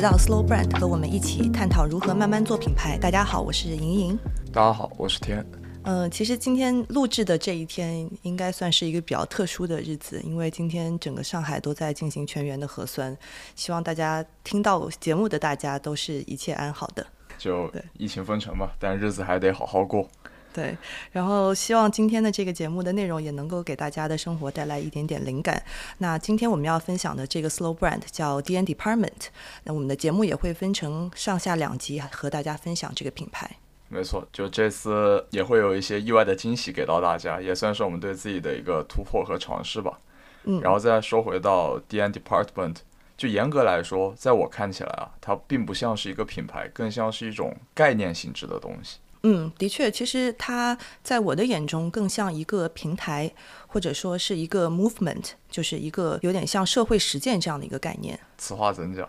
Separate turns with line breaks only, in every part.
来到 Slow Brand，和我们一起探讨如何慢慢做品牌。大家好，我是莹莹。
大家好，我是天。
嗯、其实今天录制的这一天应该算是一个比较特殊的日子，因为今天整个上海都在进行全员的核酸。希望大家听到节目的大家都是一切安好的。
就
对
疫情封城嘛，但日子还得好好过。
对，然后希望今天的这个节目的内容也能够给大家的生活带来一点点灵感。那今天我们要分享的这个 Slow Brand 叫 DN Department，那我们的节目也会分成上下两集和大家分享这个品牌。
没错，就这次也会有一些意外的惊喜给到大家，也算是我们对自己的一个突破和尝试吧。
嗯，
然后再说回到 DN Department，就严格来说，在我看起来啊，它并不像是一个品牌，更像是一种概念性质的东西。
嗯，的确，其实它在我的眼中更像一个平台，或者说是一个 movement，就是一个有点像社会实践这样的一个概念。
此话怎讲？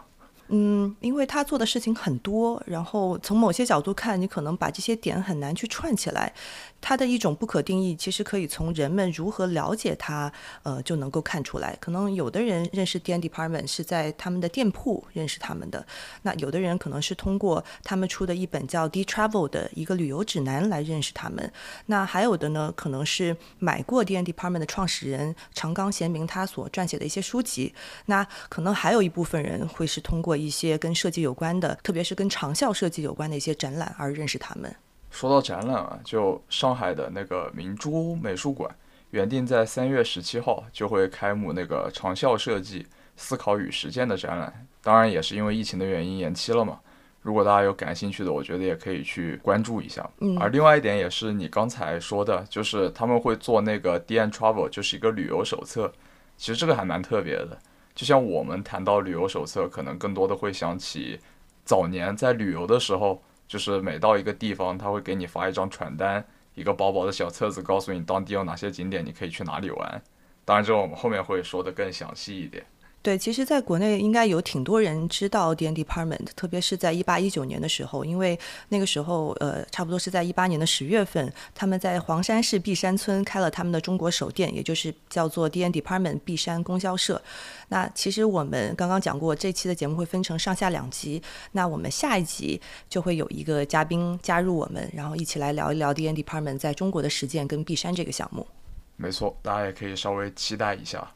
嗯，因为他做的事情很多，然后从某些角度看，你可能把这些点很难去串起来。它的一种不可定义，其实可以从人们如何了解它，呃，就能够看出来。可能有的人认识 DN Department 是在他们的店铺认识他们的，那有的人可能是通过他们出的一本叫《D Travel》的一个旅游指南来认识他们。那还有的呢，可能是买过 DN Department 的创始人长冈贤明他所撰写的一些书籍。那可能还有一部分人会是通过一些跟设计有关的，特别是跟长效设计有关的一些展览而认识他们。
说到展览啊，就上海的那个明珠美术馆，原定在三月十七号就会开幕那个长效设计思考与实践的展览，当然也是因为疫情的原因延期了嘛。如果大家有感兴趣的，我觉得也可以去关注一下。
嗯
而另外一点也是你刚才说的，就是他们会做那个 DN Travel，就是一个旅游手册。其实这个还蛮特别的，就像我们谈到旅游手册，可能更多的会想起早年在旅游的时候。就是每到一个地方，他会给你发一张传单，一个薄薄的小册子，告诉你当地有哪些景点，你可以去哪里玩。当然，这我们后面会说的更详细一点。
对，其实，在国内应该有挺多人知道 DN Department，特别是在一八一九年的时候，因为那个时候，呃，差不多是在一八年的十月份，他们在黄山市碧山村开了他们的中国首店，也就是叫做 DN Department 碧山供销社。那其实我们刚刚讲过，这期的节目会分成上下两集，那我们下一集就会有一个嘉宾加入我们，然后一起来聊一聊 DN Department 在中国的实践跟碧山这个项目。
没错，大家也可以稍微期待一下。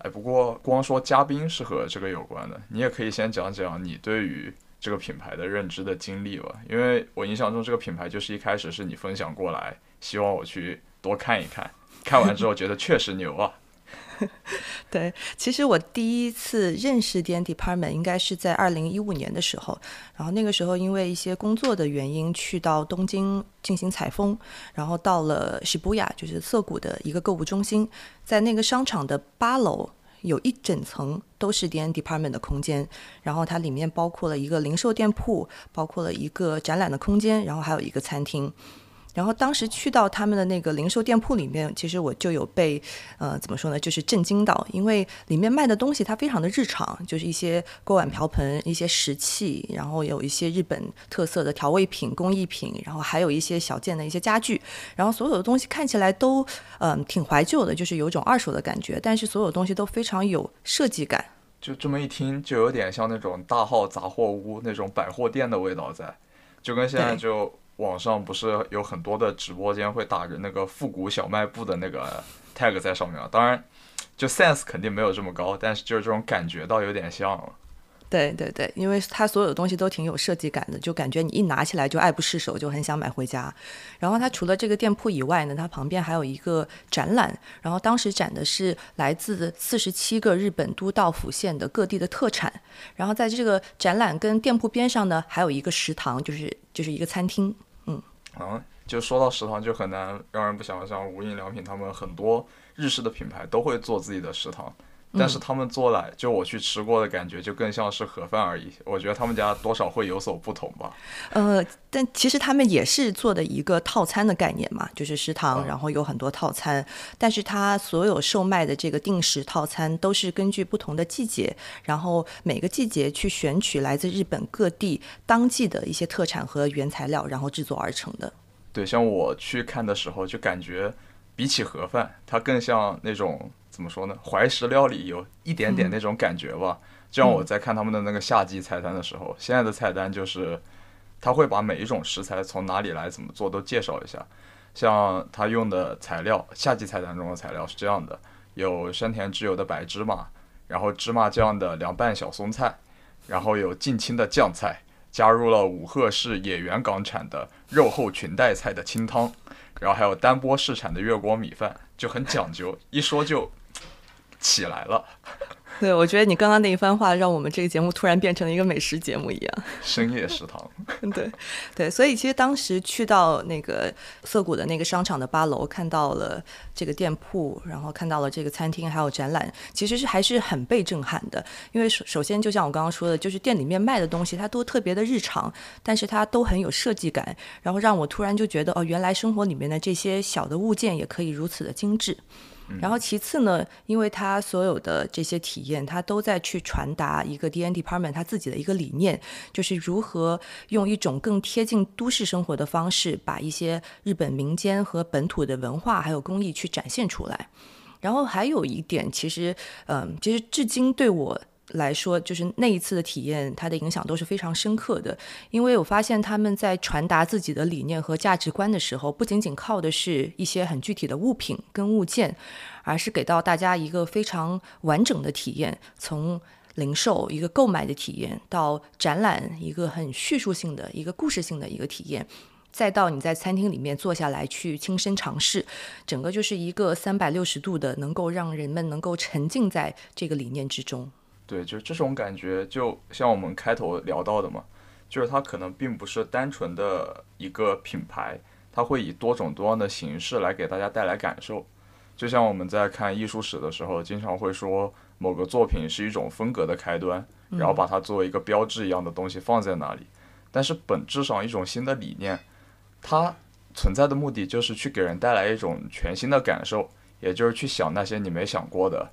哎，不过光说嘉宾是和这个有关的，你也可以先讲讲你对于这个品牌的认知的经历吧。因为我印象中这个品牌就是一开始是你分享过来，希望我去多看一看，看完之后觉得确实牛啊。
对，其实我第一次认识 DN Department 应该是在二零一五年的时候，然后那个时候因为一些工作的原因去到东京进行采风，然后到了 Shibuya，就是涩谷的一个购物中心，在那个商场的八楼。有一整层都是 DN Department 的空间，然后它里面包括了一个零售店铺，包括了一个展览的空间，然后还有一个餐厅。然后当时去到他们的那个零售店铺里面，其实我就有被，呃，怎么说呢，就是震惊到，因为里面卖的东西它非常的日常，就是一些锅碗瓢盆、一些食器，然后有一些日本特色的调味品、工艺品，然后还有一些小件的一些家具，然后所有的东西看起来都，嗯、挺怀旧的，就是有种二手的感觉，但是所有东西都非常有设计感。
就这么一听，就有点像那种大号杂货屋那种百货店的味道在，就跟现在就网上不是有很多的直播间会打着那个复古小卖部的那个 tag 在上面啊，当然就 sense 肯定没有这么高，但是就是这种感觉倒有点像了。
对对对，因为它所有的东西都挺有设计感的，就感觉你一拿起来就爱不释手，就很想买回家。然后它除了这个店铺以外呢，它旁边还有一个展览，然后当时展的是来自四十七个日本都道府县的各地的特产。然后在这个展览跟店铺边上呢，还有一个食堂，就是就是一个餐厅。
嗯，就说到食堂，就很难让人不想像无印良品他们很多日式的品牌都会做自己的食堂。但是他们做来，就我去吃过的感觉，就更像是盒饭而已。我觉得他们家多少会有所不同吧。
呃，但其实他们也是做的一个套餐的概念嘛，就是食堂，
嗯
然后有很多套餐，但是它所有售卖的这个定时套餐都是根据不同的季节，然后每个季节去选取来自日本各地当季的一些特产和原材料，然后制作而成的。
对，像我去看的时候，就感觉比起盒饭，它更像那种怎么说呢，怀石料理有一点点那种感觉吧。就像我在看他们的那个夏季菜单的时候，现在的菜单就是他会把每一种食材从哪里来、怎么做都介绍一下。像他用的材料，夏季菜单中的材料是这样的：有山田之友的白芝麻，然后芝麻酱的凉拌小松菜，然后有近亲的酱菜，加入了武鹤市野原港产的肉厚裙带菜的清汤，然后还有丹波市产的月光米饭，就很讲究，一说就起来了，
对，我觉得你刚刚那一番话，让我们这个节目突然变成了一个美食节目一样。
深夜食堂。
对，对，所以其实当时去到那个涩谷的那个商场的八楼，看到了这个店铺，然后看到了这个餐厅，还有展览，其实是还是很被震撼的。因为首首先，就像我刚刚说的，就是店里面卖的东西，它都特别的日常，但是它都很有设计感，然后让我突然就觉得，哦，原来生活里面的这些小的物件也可以如此的精致。然后其次呢，因为他所有的这些体验，他都在去传达一个 D N Department 他自己的一个理念，就是如何用一种更贴近都市生活的方式，把一些日本民间和本土的文化还有工艺去展现出来。然后还有一点，其实，嗯，其实至今对我来说，就是那一次的体验，它的影响都是非常深刻的。因为我发现他们在传达自己的理念和价值观的时候，不仅仅靠的是一些很具体的物品跟物件，而是给到大家一个非常完整的体验，从零售一个购买的体验，到展览一个很叙述性的一个故事性的一个体验。再到你在餐厅里面坐下来去亲身尝试，整个就是一个三百六十度的，能够让人们能够沉浸在这个理念之中。
对，就这种感觉，就像我们开头聊到的嘛，就是它可能并不是单纯的一个品牌，它会以多种多样的形式来给大家带来感受。就像我们在看艺术史的时候，经常会说某个作品是一种风格的开端，然后把它作为一个标志一样的东西放在那里。但是本质上，一种新的理念，它存在的目的就是去给人带来一种全新的感受，也就是去想那些你没想过的。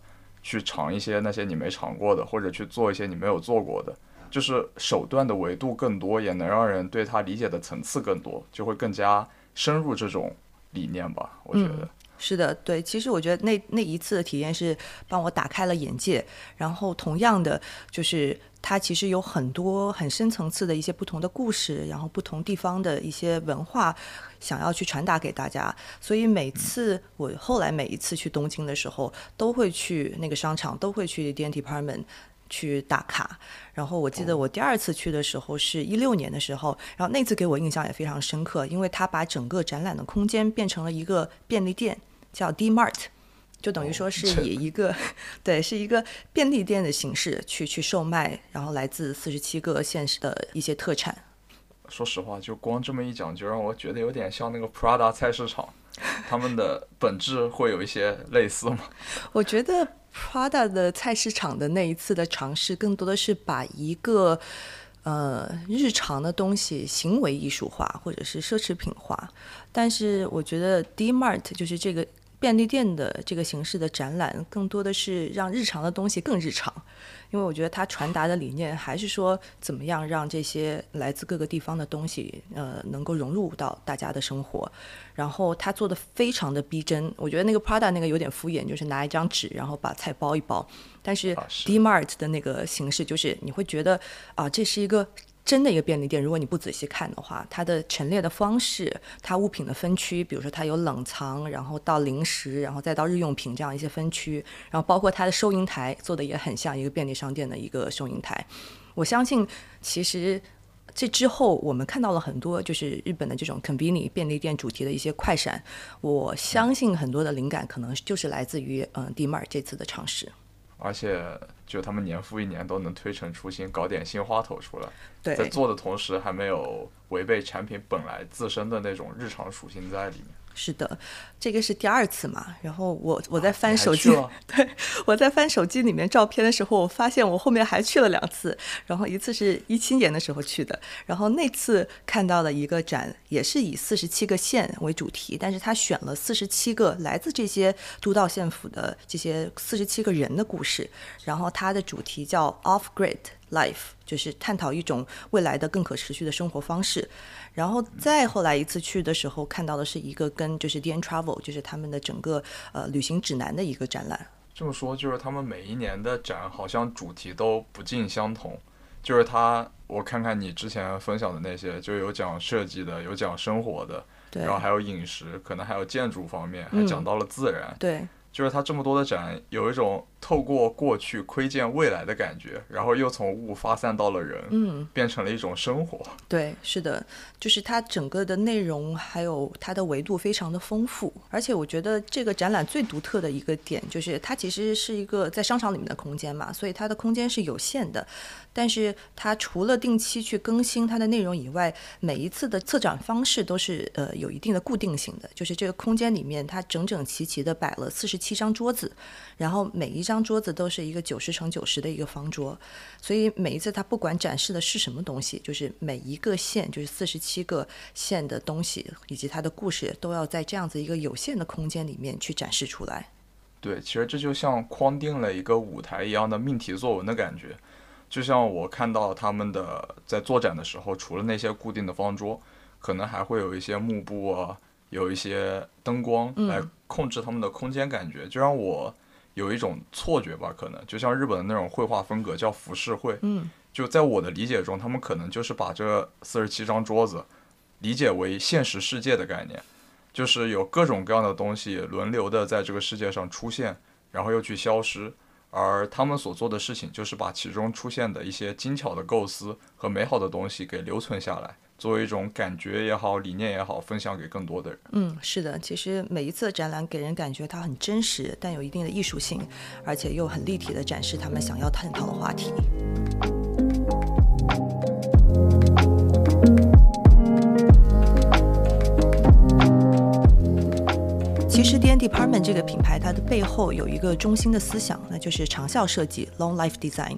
去尝一些那些你没尝过的，或者去做一些你没有做过的，就是手段的维度更多，也能让人对他理解的层次更多，就会更加深入这种理念吧。我觉得、
是的，对。其实我觉得那那一次的体验是帮我打开了眼界，然后同样的就是它其实有很多很深层次的一些不同的故事，然后不同地方的一些文化。想要去传达给大家，所以每次我后来每一次去东京的时候，都会去那个商场，都会去 D N Department 去打卡。然后我记得我第二次去的时候是一六年的时候，然后那次给我印象也非常深刻，因为它把整个展览的空间变成了一个便利店，叫 D Mart。就等于说是以一个，对，是一个便利店的形式去去售卖，然后来自四十七个县市的一些特产。
说实话，就光这么一讲，就让我觉得有点像那个 Prada 菜市场，他们的本质会有一些类似吗？
我觉得 Prada 的菜市场的那一次的尝试，更多的是把一个呃日常的东西行为艺术化，或者是奢侈品化。但是我觉得 D Mart 就是这个便利店的这个形式的展览，更多的是让日常的东西更日常。因为我觉得它传达的理念还是说，怎么样让这些来自各个地方的东西，呃，能够融入到大家的生活。然后他做的非常的逼真，我觉得那个 Prada 那个有点敷衍，就是拿一张纸，然后把菜包一包。但是 D Mart 的那个形式，就是你会觉得啊，这是一个。真的一个便利店，如果你不仔细看的话，它的陈列的方式，它物品的分区，比如说它有冷藏，然后到零食，然后再到日用品这样一些分区，然后包括它的收银台做的也很像一个便利商店的一个收银台。我相信，其实这之后我们看到了很多就是日本的这种 convenience 便利店主题的一些快闪，我相信很多的灵感可能就是来自于嗯 D Mart 这次的尝试。
而且就他们年复一年都能推陈出新，搞点新花头出来，在，做的同时还没有违背产品本来自身的那种日常属性在里面。
是的，这个是第二次嘛。然后我我在翻手机，
去了
我在翻手机里面照片的时候，我发现我后面还去了两次，然后一次是一七年的时候去的，然后那次看到了一个展，也是以四十七个县为主题，但是他选了四十七个来自这些都道县府的这些四十七个人的故事，然后它的主题叫 Off Grid Life，就是探讨一种未来的更可持续的生活方式。然后再后来一次去的时候，看到的是一个跟就是 D N Travel，就是他们的整个呃旅行指南的一个展览。
这么说，就是他们每一年的展好像主题都不尽相同。就是他，我看看你之前分享的那些，就有讲设计的，有讲生活的，
对
然后还有饮食，可能还有建筑方面，还
嗯
讲到了自然。
对
就是它这么多的展，有一种透过过去窥见未来的感觉，然后又从物发散到了人，
嗯，
变成了一种生活。
对，是的，就是它整个的内容还有它的维度非常的丰富，而且我觉得这个展览最独特的一个点就是它其实是一个在商场里面的空间嘛，所以它的空间是有限的，但是它除了定期去更新它的内容以外，每一次的策展方式都是呃有一定的固定性的，就是这个空间里面它整整齐齐的摆了四十七七张桌子，然后每一张桌子都是一个九十乘九十的一个方桌，所以每一次它不管展示的是什么东西，就是每一个县，就是四十七个县的东西以及它的故事，都要在这样子一个有限的空间里面去展示出来。
对，其实这就像框定了一个舞台一样的命题作文的感觉。就像我看到他们的在做展的时候，除了那些固定的方桌，可能还会有一些幕布啊，有一些灯光
嗯
来控制他们的空间感觉，就让我有一种错觉吧，可能就像日本的那种绘画风格叫浮世绘。
嗯，
就在我的理解中，他们可能就是把这四十七张桌子理解为现实世界的概念，就是有各种各样的东西轮流的在这个世界上出现，然后又去消失。而他们所做的事情，就是把其中出现的一些精巧的构思和美好的东西给留存下来，作为一种感觉也好、理念也好，分享给更多的人。
嗯，是的，其实每一次展览给人感觉它很真实，但有一定的艺术性，而且又很立体的展示他们想要探讨的话题。其实 D N Department 这个品牌，它的背后有一个中心的思想，那就是长效设计 （Long Life Design）。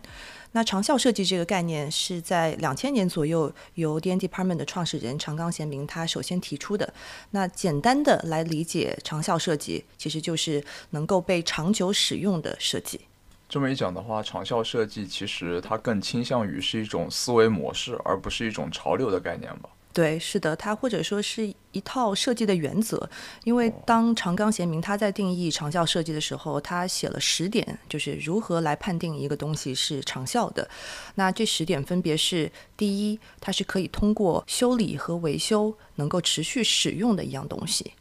那长效设计这个概念是在两千年左右由 D N Department 的创始人长冈贤明他首先提出的。那简单的来理解长效设计，其实就是能够被长久使用的设计。
这么一讲的话，长效设计其实它更倾向于是一种思维模式，而不是一种潮流的概念吧。
对，是的，它或者说是一套设计的原则。因为当长冈贤明他在定义长效设计的时候，他写了十点，就是如何来判定一个东西是长效的。那这十点分别是：第一，它是可以通过修理和维修能够持续使用的一样东西。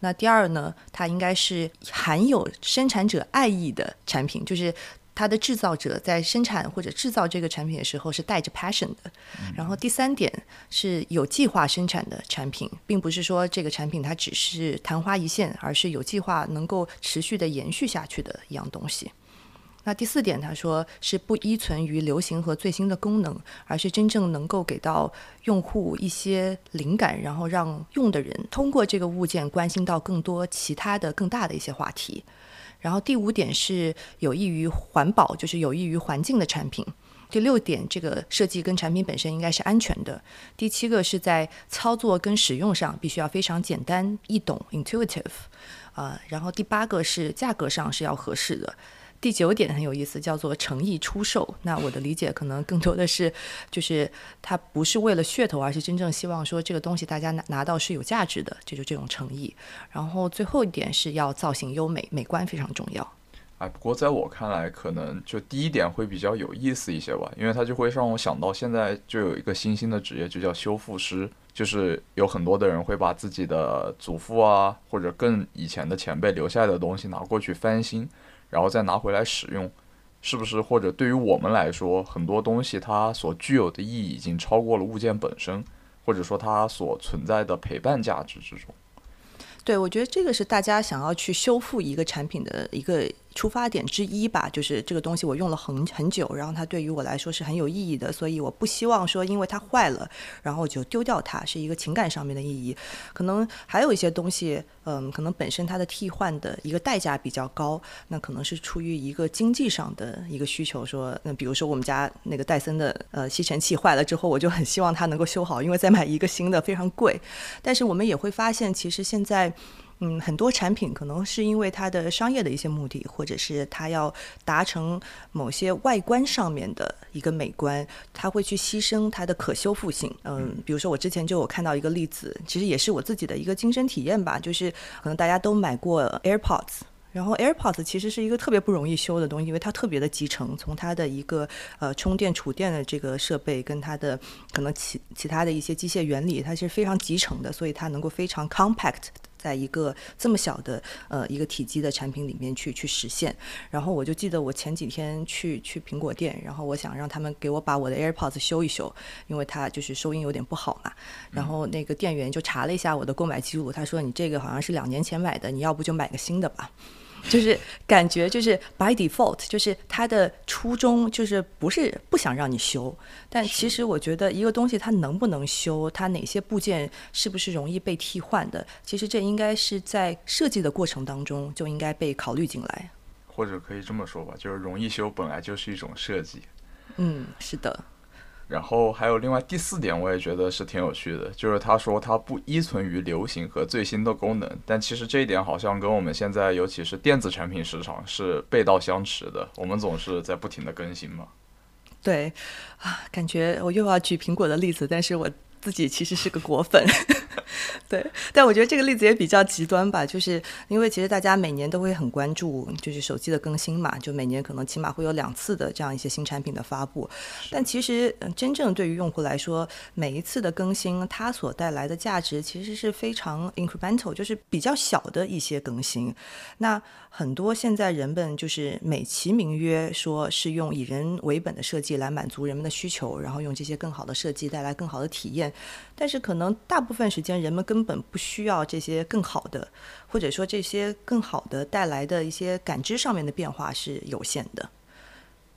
那第二呢，它应该是含有生产者爱意的产品，就是它的制造者在生产或者制造这个产品的时候是带着 passion 的。然后第三点是有计划生产的产品，并不是说这个产品它只是昙花一现，而是有计划能够持续的延续下去的一样东西。那第四点，他说是不依存于流行和最新的功能，而是真正能够给到用户一些灵感，然后让用的人通过这个物件关心到更多其他的更大的一些话题。然后第五点是有益于环保，就是有益于环境的产品。第六点，这个设计跟产品本身应该是安全的。第七个是在操作跟使用上必须要非常简单易懂 （intuitive），啊、然后第八个是价格上是要合适的。第九点很有意思，叫做诚意出售。那我的理解可能更多的是，就是它不是为了噱头，而是真正希望说这个东西大家拿拿到是有价值的，这就这种诚意。然后最后一点是要造型优美，美观非常重要。
哎，不过在我看来，可能就第一点会比较有意思一些吧，因为它就会让我想到现在就有一个新兴的职业，就叫修复师，就是有很多的人会把自己的祖父啊，或者更以前的前辈留下来的东西拿过去翻新，然后再拿回来使用，是不是？或者对于我们来说，很多东西它所具有的意义已经超过了物件本身，或者说它所存在的陪伴价值之中。
对，我觉得这个是大家想要去修复一个产品的一个出发点之一吧，就是这个东西我用了很很久，然后它对于我来说是很有意义的，所以我不希望说因为它坏了，然后就丢掉它，是一个情感上面的意义。可能还有一些东西，嗯，可能本身它的替换的一个代价比较高，那可能是出于一个经济上的一个需求，说，那比如说我们家那个戴森的呃吸尘器坏了之后，我就很希望它能够修好，因为再买一个新的非常贵。但是我们也会发现，其实现在。嗯，很多产品可能是因为它的商业的一些目的，或者是它要达成某些外观上面的一个美观，它会去牺牲它的可修复性。嗯，比如说我之前就有看到一个例子，其实也是我自己的一个亲身体验吧，就是可能大家都买过 AirPods，然后 AirPods 其实是一个特别不容易修的东西，因为它特别的集成，从它的一个呃充电储电的这个设备跟它的可能其其他的一些机械原理，它是非常集成的，所以它能够非常 compact。在一个这么小的呃一个体积的产品里面去去实现，然后我就记得我前几天去去苹果店，然后我想让他们给我把我的 AirPods 修一修，因为它就是收音有点不好嘛。然后那个店员就查了一下我的购买记录，他说你这个好像是两年前买的，你要不就买个新的吧。就是感觉就是 by default，就是他的初衷就是不是不想让你修，但其实我觉得一个东西它能不能修，它哪些部件是不是容易被替换的，其实这应该是在设计的过程当中就应该被考虑进来。
或者可以这么说吧，就是容易修本来就是一种设计。
嗯，是的。
然后还有另外第四点，我也觉得是挺有趣的，就是他说他不依存于流行和最新的功能，但其实这一点好像跟我们现在尤其是电子产品市场是背道相驰的，我们总是在不停的更新嘛。
对，啊，感觉我又要举苹果的例子，但是我。自己其实是个果粉，对，但我觉得这个例子也比较极端吧，就是因为其实大家每年都会很关注，就是手机的更新嘛，就每年可能起码会有两次的这样一些新产品的发布。但其实真正对于用户来说，每一次的更新它所带来的价值其实是非常 incremental，就是比较小的一些更新。那很多现在人们就是美其名曰说是用以人为本的设计来满足人们的需求，然后用这些更好的设计带来更好的体验。但是可能大部分时间人人们根本不需要这些更好的，或者说这些更好的带来的一些感知上面的变化是有限的。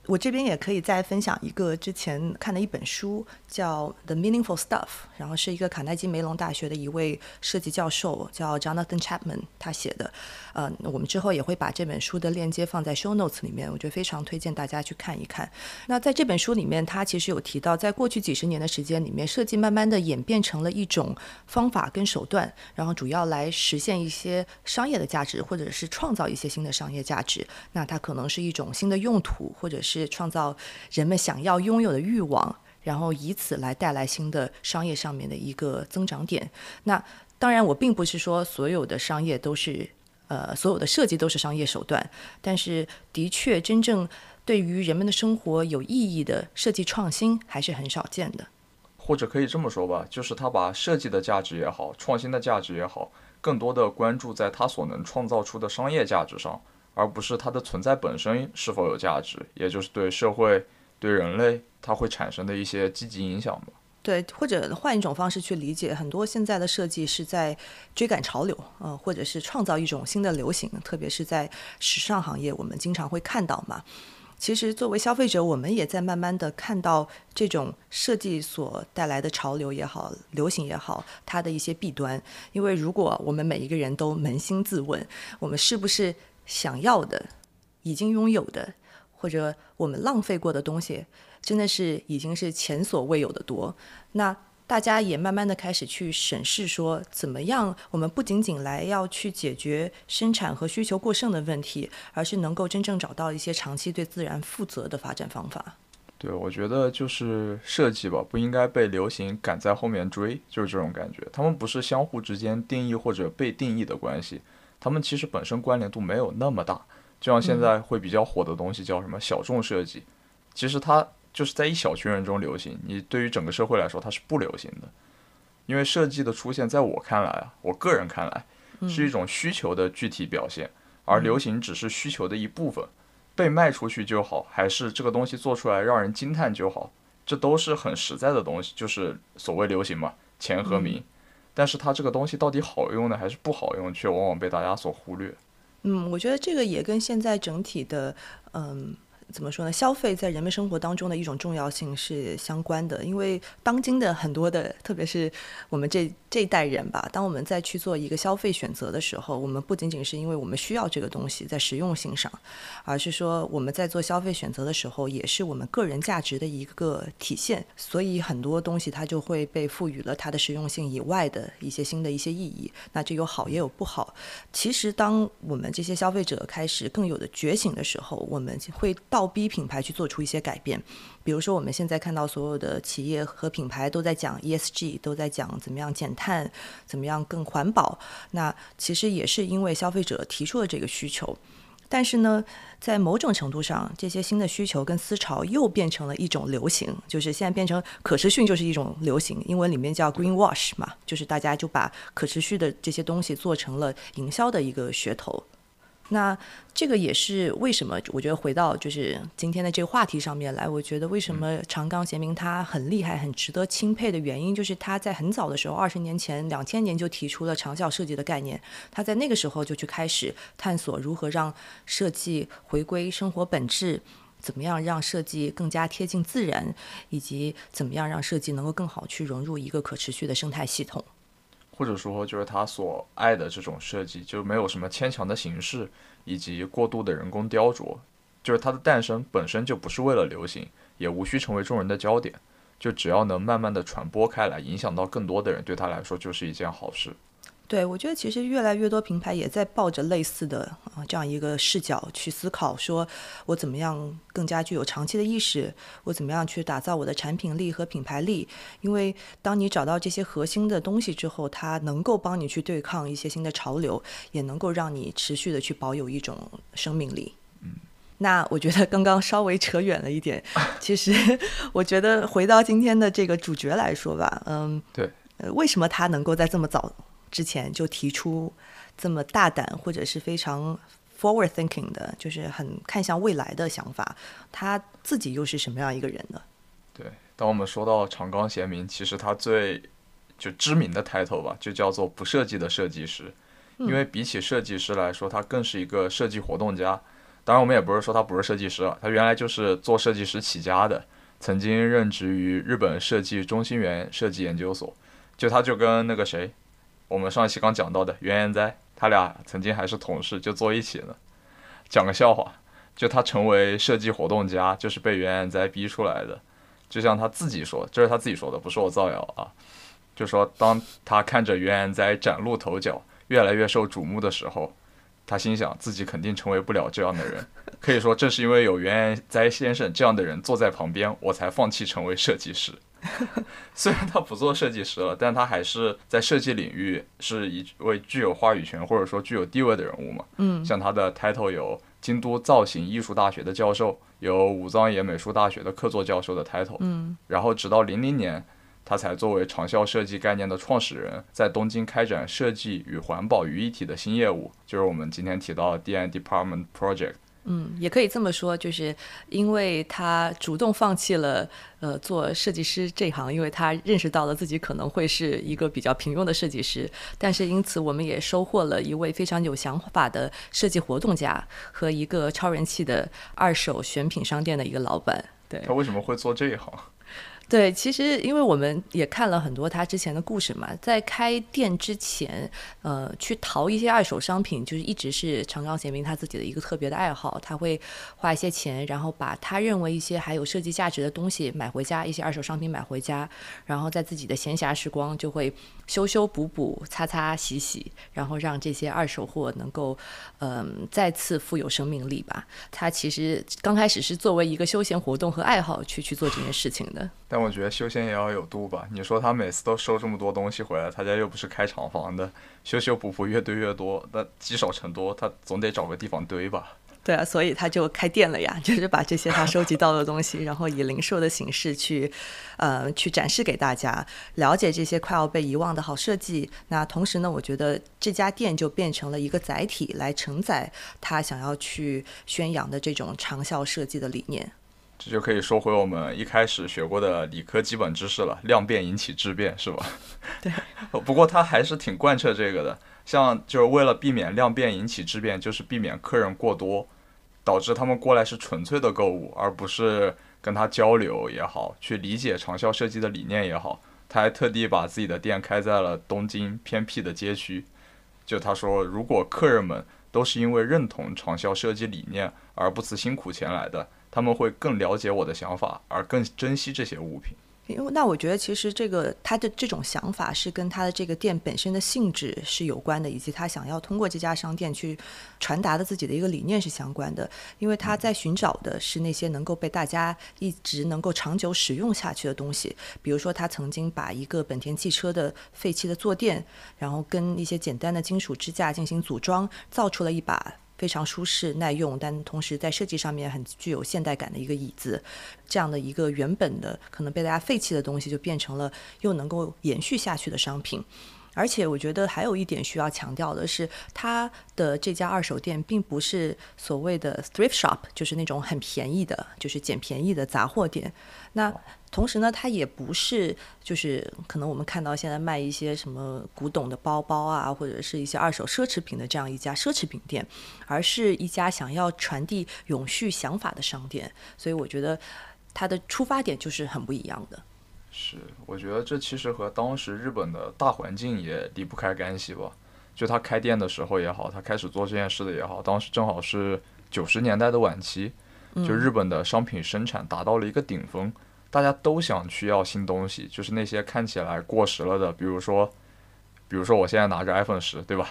我这边也可以再分享一个之前看的一本书，叫《The Meaningful Stuff》，然后是一个卡耐基梅隆大学的一位设计教授叫 Jonathan Chapman 他写的。呃，我们之后也会把这本书的链接放在 Show Notes 里面，我觉得非常推荐大家去看一看。那在这本书里面，他其实有提到，在过去几十年的时间里面，设计慢慢的演变成了一种方法跟手段，然后主要来实现一些商业的价值，或者是创造一些新的商业价值。那它可能是一种新的用途，或者是创造人们想要拥有的欲望，然后以此来带来新的商业上面的一个增长点。那当然，我并不是说所有的商业都是。呃，所有的设计都是商业手段，但是的确，真正对于人们的生活有意义的设计创新还是很少见的。
或者可以这么说吧，就是他把设计的价值也好，创新的价值也好，更多的关注在他所能创造出的商业价值上，而不是它的存在本身是否有价值，也就是对社会、对人类它会产生的一些积极影响吧。
对，或者换一种方式去理解，很多现在的设计是在追赶潮流，呃，或者是创造一种新的流行，特别是在时尚行业，我们经常会看到嘛。其实作为消费者，我们也在慢慢的看到这种设计所带来的潮流也好，流行也好，它的一些弊端。因为如果我们每一个人都扪心自问，我们是不是想要的、已经拥有的，或者我们浪费过的东西？真的是已经是前所未有的多，那大家也慢慢的开始去审视说，怎么样我们不仅仅来要去解决生产和需求过剩的问题，而是能够真正找到一些长期对自然负责的发展方法。
对，我觉得就是设计吧，不应该被流行赶在后面追，就是这种感觉。他们不是相互之间定义或者被定义的关系，他们其实本身关联度没有那么大。就像现在会比较火的东西叫什么小众设计，其实它。就是在一小群人中流行，你对于整个社会来说它是不流行的，因为设计的出现，在我看来啊，我个人看来是一种需求的具体表现，而流行只是需求的一部分，被卖出去就好，还是这个东西做出来让人惊叹就好，这都是很实在的东西，就是所谓流行嘛，钱和名，但是它这个东西到底好用呢，还是不好用，却往往被大家所忽略。
嗯，我觉得这个也跟现在整体的嗯。怎么说呢？消费在人们生活当中的一种重要性是相关的，因为当今的很多的，特别是我们这这一代人吧，当我们在去做一个消费选择的时候，我们不仅仅是因为我们需要这个东西在实用性上，而是说我们在做消费选择的时候，也是我们个人价值的一个体现。所以很多东西它就会被赋予了它的实用性以外的一些新的一些意义。那这有好也有不好。其实当我们这些消费者开始更有的觉醒的时候，我们会。倒逼品牌去做出一些改变，比如说我们现在看到所有的企业和品牌都在讲 ESG，都在讲怎么样减碳，怎么样更环保。那其实也是因为消费者提出了这个需求，但是呢，在某种程度上，这些新的需求跟思潮又变成了一种流行，就是现在变成可持续就是一种流行，英文里面叫 Green Wash 嘛，就是大家就把可持续的这些东西做成了营销的一个噱头。那这个也是为什么？我觉得回到就是今天的这个话题上面来，我觉得为什么长冈贤明他很厉害、很值得钦佩的原因，就是他在很早的时候，二十年前、两千年就提出了长效设计的概念。他在那个时候就去开始探索如何让设计回归生活本质，怎么样让设计更加贴近自然，以及怎么样让设计能够更好去融入一个可持续的生态系统。
或者说，就是他所爱的这种设计，就没有什么牵强的形式以及过度的人工雕琢，就是它的诞生本身就不是为了流行，也无需成为众人的焦点，就只要能慢慢的传播开来，影响到更多的人，对他来说就是一件好事。
对，我觉得其实越来越多品牌也在抱着类似的啊这样一个视角去思考，说我怎么样更加具有长期的意识，我怎么样去打造我的产品力和品牌力。因为当你找到这些核心的东西之后，它能够帮你去对抗一些新的潮流，也能够让你持续的去保有一种生命力。
嗯，
那我觉得刚刚稍微扯远了一点，其实 我觉得回到今天的这个主角来说吧，嗯，
对，
呃，为什么他能够在这么早？之前就提出这么大胆或者是非常 forward thinking 的，就是很看向未来的想法，他自己又是什么样一个人呢？
对，当我们说到长冈贤明，其实他最就知名的 title 吧，就叫做不设计的设计师，因为比起设计师来说，他更是一个设计活动家。当然，我们也不是说他不是设计师啊，他原来就是做设计师起家的，曾经任职于日本设计中心园设计研究所。就他就跟那个谁。我们上一期刚讲到的袁研哉，他俩曾经还是同事，就坐一起呢。讲个笑话，就他成为设计活动家，就是被袁研哉逼出来的。就像他自己说，这是他自己说的，不是我造谣啊。就说当他看着袁研哉崭露头角，越来越受瞩目的时候，他心想自己肯定成为不了这样的人。可以说，正是因为有袁研哉先生这样的人坐在旁边，我才放弃成为设计师。虽然他不做设计师了，但他还是在设计领域是一位具有话语权或者说具有地位的人物嘛。
嗯，
像他的 title 有京都造型艺术大学的教授，有武藏野美术大学的客座教授的 title。
嗯，
然后直到零零年，他才作为长效设计概念的创始人，在东京开展设计与环保于一体的新业务，就是我们今天提到的 D N Department Project。
嗯，也可以这么说，就是因为他主动放弃了呃做设计师这行，因为他认识到了自己可能会是一个比较平庸的设计师，但是因此我们也收获了一位非常有想法的设计活动家和一个超人气的二手选品商店的一个老板。对
他为什么会做这一行？
对，其实因为我们也看了很多他之前的故事嘛，在开店之前，呃，去淘一些二手商品，就是一直是长冈贤明他自己的一个特别的爱好。他会花一些钱，然后把他认为一些还有设计价值的东西买回家，一些二手商品买回家，然后在自己的闲暇时光就会修修补补、擦擦洗洗，然后让这些二手货能够，嗯，再次富有生命力吧。他其实刚开始是作为一个休闲活动和爱好去去做这件事情的，
我觉得修仙也要有度吧。你说他每次都收这么多东西回来，他家又不是开厂房的，修修补补越堆越多，那积少成多，他总得找个地方堆吧。
对啊，所以他就开店了呀，就是把这些他收集到的东西，然后以零售的形式去，呃，去展示给大家，了解这些快要被遗忘的好设计。那同时呢，我觉得这家店就变成了一个载体，来承载他想要去宣扬的这种长效设计的理念。
这就可以说回我们一开始学过的理科基本知识了，量变引起质变，是吧？
对。
不过他还是挺贯彻这个的。像就是为了避免量变引起质变，就是避免客人过多，导致他们过来是纯粹的购物，而不是跟他交流也好，去理解长效设计的理念也好。他还特地把自己的店开在了东京偏僻的街区。就他说，如果客人们都是因为认同长效设计理念而不辞辛苦前来的，他们会更了解我的想法，而更珍惜这些物品。
因为那我觉得其实这个他的这种想法是跟他的这个店本身的性质是有关的，以及他想要通过这家商店去传达的自己的一个理念是相关的。因为他在寻找的是那些能够被大家一直能够长久使用下去的东西。比如说，他曾经把一个本田汽车的废弃的坐垫，然后跟一些简单的金属支架进行组装，造出了一把。非常舒适耐用，但同时在设计上面很具有现代感的一个椅子，这样的一个原本的可能被大家废弃的东西，就变成了又能够延续下去的商品。而且我觉得还有一点需要强调的是，它的这家二手店并不是所谓的 thrift shop，就是那种很便宜的，就是捡便宜的杂货店。那同时呢，它也不是就是可能我们看到现在卖一些什么古董的包包啊，或者是一些二手奢侈品的这样一家奢侈品店，而是一家想要传递永续想法的商店。所以我觉得它的出发点就是很不一样的。
是，我觉得这其实和当时日本的大环境也离不开干系吧。就他开店的时候也好，他开始做这件事的也好，当时正好是九十年代的晚期，就日本的商品生产达到了一个顶峰，大家都想去要新东西，就是那些看起来过时了的，比如说，比如说我现在拿着 iPhone 十，对吧？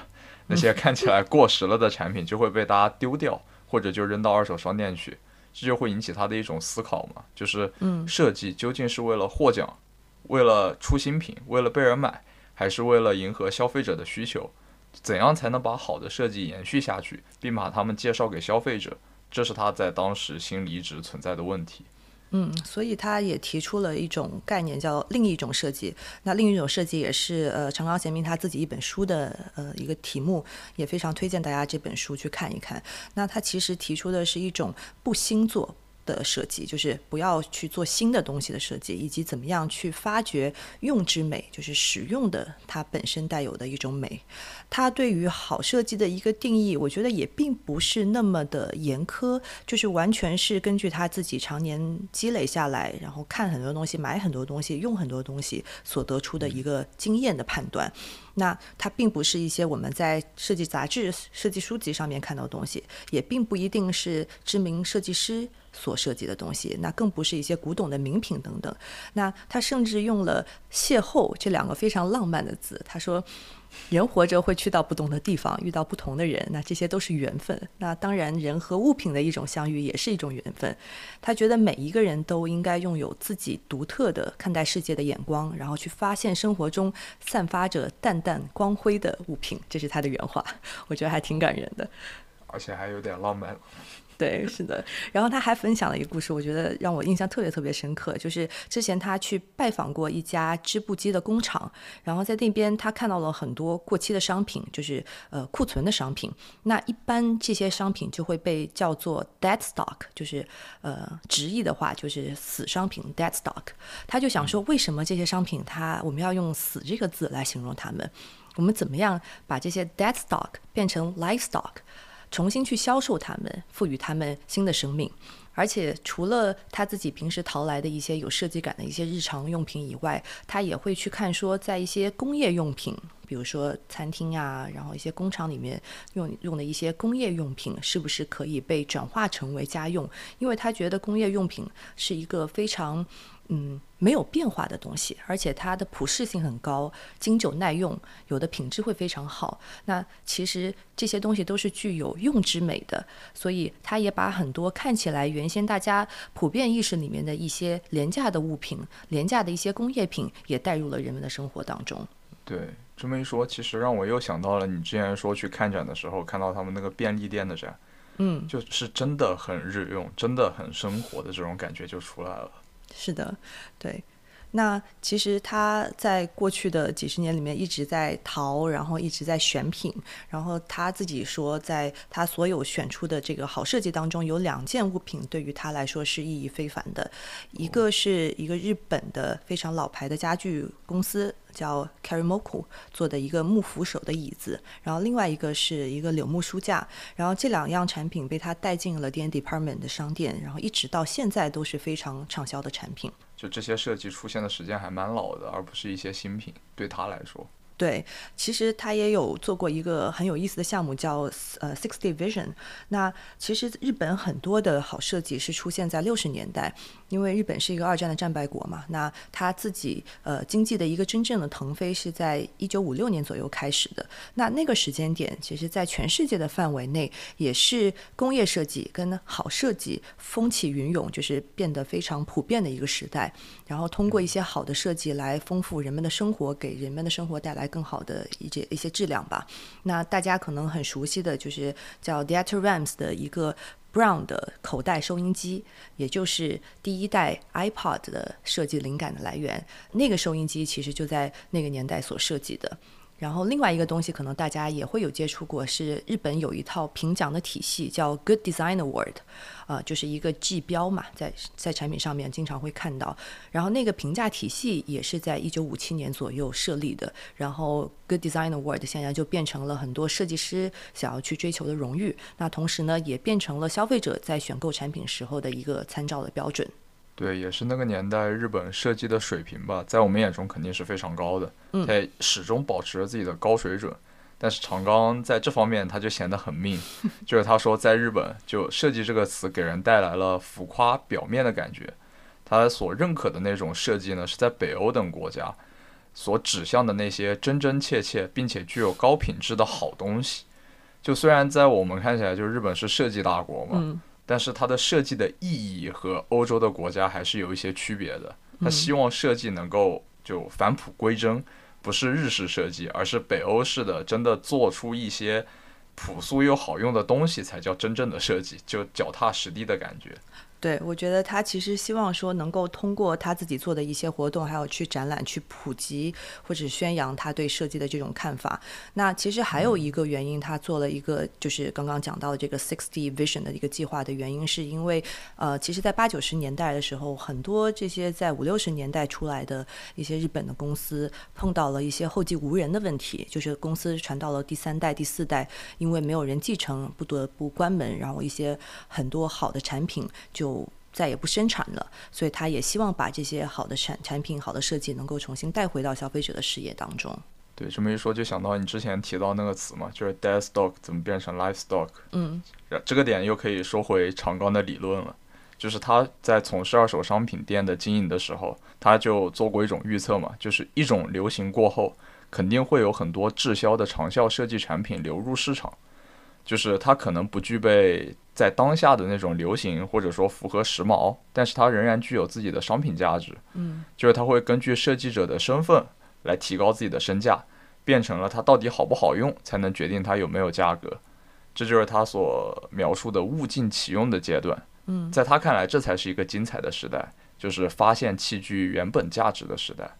那些 看起来过时了的产品就会被大家丢掉，或者就扔到二手商店去。这就会引起他的一种思考嘛，就是设计究竟是为了获奖，为了出新品，为了被人买，还是为了迎合消费者的需求？怎样才能把好的设计延续下去，并把他们介绍给消费者？这是他在当时心里一直存在的问题。
嗯，所以他也提出了一种概念，叫另一种设计。那另一种设计也是呃长冈贤明他自己一本书的呃一个题目，也非常推荐大家这本书去看一看。那他其实提出的是一种不星座。的设计就是不要去做新的东西的设计，以及怎么样去发掘用之美，就是使用的它本身带有的一种美。它对于好设计的一个定义，我觉得也并不是那么的严苛，就是完全是根据他自己常年积累下来，然后看很多东西、买很多东西、用很多东西所得出的一个经验的判断。那它并不是一些我们在设计杂志、设计书籍上面看到的东西，也并不一定是知名设计师。所涉及的东西，那更不是一些古董的名品等等。那他甚至用了“邂逅”这两个非常浪漫的字。他说：“人活着会去到不同的地方，遇到不同的人，那这些都是缘分。那当然，人和物品的一种相遇也是一种缘分。”他觉得每一个人都应该拥有自己独特的看待世界的眼光，然后去发现生活中散发着淡淡光辉的物品。这是他的原话，我觉得还挺感人的，
而且还有点浪漫。
对，是的。然后他还分享了一个故事，我觉得让我印象特别特别深刻。就是之前他去拜访过一家织布机的工厂，然后在那边他看到了很多过期的商品，就是呃库存的商品。那一般这些商品就会被叫做 dead stock，就是呃直译的话就是死商品 dead stock。他就想说，为什么这些商品他我们要用死这个字来形容他们？我们怎么样把这些 dead stock 变成 life stock？重新去销售它们，赋予它们新的生命。而且，除了他自己平时淘来的一些有设计感的一些日常用品以外，他也会去看说，在一些工业用品，比如说餐厅啊，然后一些工厂里面用用的一些工业用品，是不是可以被转化成为家用？因为他觉得工业用品是一个非常。嗯，没有变化的东西，而且它的普适性很高，经久耐用，有的品质会非常好。那其实这些东西都是具有用之美的，所以它也把很多看起来原先大家普遍意识里面的一些廉价的物品、廉价的一些工业品，也带入了人们的生活当中。
对，这么一说，其实让我又想到了你之前说去看展的时候，看到他们那个便利店的展，
嗯，
就是真的很日用，真的很生活的这种感觉就出来了。
是的，对。那其实他在过去的几十年里面一直在淘，然后一直在选品。然后他自己说，在他所有选出的这个好设计当中，有两件物品对于他来说是意义非凡的。一个是一个日本的非常老牌的家具公司，叫 Karimoku 做的一个木扶手的椅子，然后另外一个是一个柳木书架，然后这两样产品被他带进了 D N Department 的商店，然后一直到现在都是非常畅销的产品。
就这些设计出现的时间还蛮老的，而不是一些新品，对他来说。
对，其实他也有做过一个很有意思的项目，叫呃 Sixty Vision。那其实日本很多的好设计是出现在六十年代，因为日本是一个二战的战败国嘛。那他自己呃经济的一个真正的腾飞是在一九五六年左右开始的。那那个时间点，其实在全世界的范围内，也是工业设计跟好设计风起云涌，就是变得非常普遍的一个时代。然后通过一些好的设计来丰富人们的生活，给人们的生活带来。更好的一些一些质量吧。那大家可能很熟悉的就是叫 Dieter-Rams 的一个 Brown 的口袋收音机，也就是第一代 iPod 的设计灵感的来源。那个收音机其实就在那个年代所设计的。然后另外一个东西，可能大家也会有接触过，是日本有一套评奖的体系，叫 Good Design Award，啊，就是一个计标嘛，在在产品上面经常会看到。然后那个评价体系也是在一九五七年左右设立的。然后 Good Design Award 现在就变成了很多设计师想要去追求的荣誉。那同时呢，也变成了消费者在选购产品时候的一个参照的标准。
对，也是那个年代日本设计的水平吧，在我们眼中肯定是非常高的，它始终保持着自己的高水准。但是长冈在这方面他就显得很命，就是他说在日本就设计这个词给人带来了浮夸表面的感觉，他所认可的那种设计呢，是在北欧等国家所指向的那些真真切切并且具有高品质的好东西。就虽然在我们看起来，就日本是设计大国嘛。但是它的设计的意义和欧洲的国家还是有一些区别的。他希望设计能够就返璞归真，不是日式设计，而是北欧式的，真的做出一些朴素又好用的东西才叫真正的设计，就脚踏实地的感觉。
对，我觉得他其实希望说能够通过他自己做的一些活动，还有去展览、去普及或者宣扬他对设计的这种看法。那其实还有一个原因，他做了一个就是刚刚讲到的这个 Sixty Vision 的一个计划的原因，是因为呃，其实，在八九十年代的时候，很多这些在五六十年代出来的一些日本的公司碰到了一些后继无人的问题，就是公司传到了第三代、第四代，因为没有人继承，不得不关门，然后一些很多好的产品就。再也不生产了，所以他也希望把这些好的产产品、好的设计能够重新带回到消费者的视野当中。
对，这么一说就想到你之前提到那个词嘛，就是 dead stock 怎么变成 live stock？
嗯，
这个点又可以说回长冈的理论了，就是他在从事二手商品店的经营的时候，他就做过一种预测嘛，就是一种流行过后，肯定会有很多滞销的长效设计产品流入市场。就是它可能不具备在当下的那种流行，或者说符合时髦，但是它仍然具有自己的商品价值。
嗯，
就是它会根据设计者的身份来提高自己的身价，变成了它到底好不好用，才能决定它有没有价格。这就是他所描述的物尽其用的阶段。
嗯，
在他看来，这才是一个精彩的时代，就是发现器具原本价值的时代。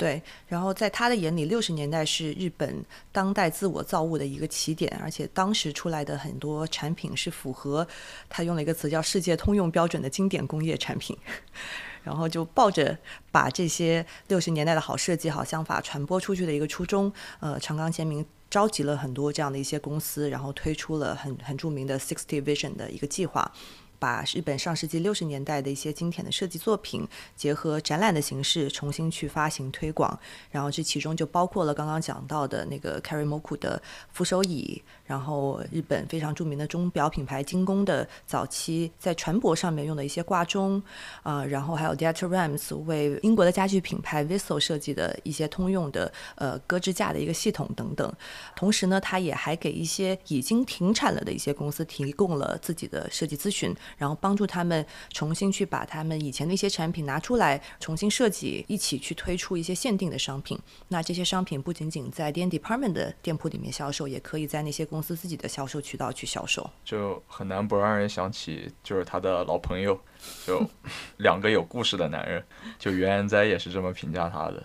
对，然后在他的眼里，六十年代是日本当代自我造物的一个起点，而且当时出来的很多产品是符合他用了一个词叫“世界通用标准”的经典工业产品。然后就抱着把这些六十年代的好设计、好想法传播出去的一个初衷，呃，长冈贤明召集了很多这样的一些公司，然后推出了很很著名的 Sixty Vision 的一个计划。把日本上世纪六十年代的一些经典的设计作品，结合展览的形式重新去发行推广，然后这其中就包括了刚刚讲到的那个 Carrie Moku 的扶手椅，然后日本非常著名的钟表品牌精工的早期在船舶上面用的一些挂钟，啊，然后还有 Dieter-Rams 为英国的家具品牌 Vissel 设计的一些通用的呃搁置架的一个系统等等。同时呢，他也还给一些已经停产了的一些公司提供了自己的设计咨询。然后帮助他们重新去把他们以前的一些产品拿出来，重新设计，一起去推出一些限定的商品。那这些商品不仅仅在 D N Department 的店铺里面销售，也可以在那些公公司自己的销售渠道去销售。
就很难不让人想起，就是他的老朋友，就 两个有故事的男人，就袁安哉也是这么评价他的。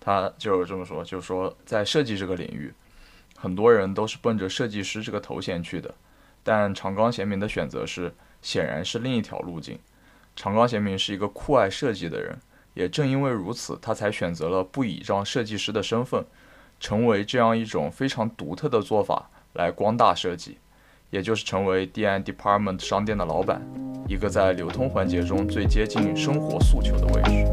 他就是这么说，就是说在设计这个领域，很多人都是奔着设计师这个头衔去的，但长冈贤明的选择是。显然是另一条路径。长冈贤明是一个酷爱设计的人，也正因为如此，他才选择了不倚仗设计师的身份，成为这样一种非常独特的做法来光大设计，也就是成为 D&D Department 商店的老板，一个在流通环节中最接近生活诉求的位置。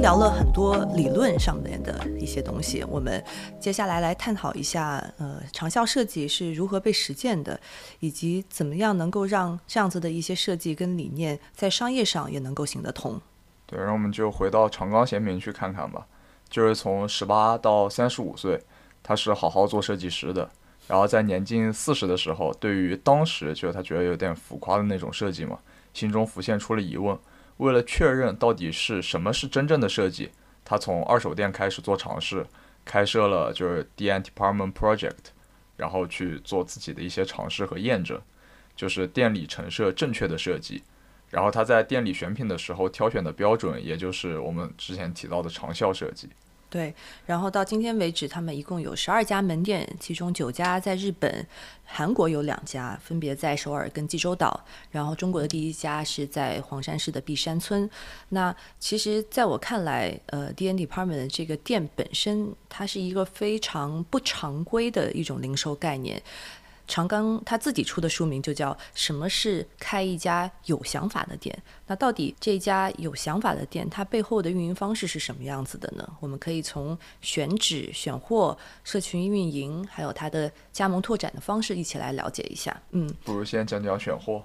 聊了很多理论上面的一些东西，我们接下来来探讨一下，呃，长效设计是如何被实践的，以及怎么样能够让这样子的一些设计跟理念在商业上也能够行得通。
对，然后我们就回到长冈贤明去看看吧，就是从十八到三十五岁，他是好好做设计师的，然后在年近四十的时候，对于当时就是他觉得有点浮夸的那种设计嘛，心中浮现出了疑问。为了确认到底是什么是真正的设计，他从二手店开始做尝试，开设了就是 D N Department Project，然后去做自己的一些尝试和验证，就是店里陈设正确的设计。然后他在店里选品的时候挑选的标准，也就是我们之前提到的长效设计。
对，然后到今天为止，他们一共有十二家门店，其中九家在日本、韩国有两家，分别在首尔跟济州岛。然后中国的第一家是在黄山市的碧山村。那其实在我看来，呃，D N Department 这个店本身，它是一个非常不常规的一种零售概念。长冈他自己出的书名就叫《什么是开一家有想法的店》。那到底这家有想法的店，它背后的运营方式是什么样子的呢？我们可以从选址、选货、社群运营，还有它的加盟拓展的方式一起来了解一下。嗯，
不如先讲讲选货。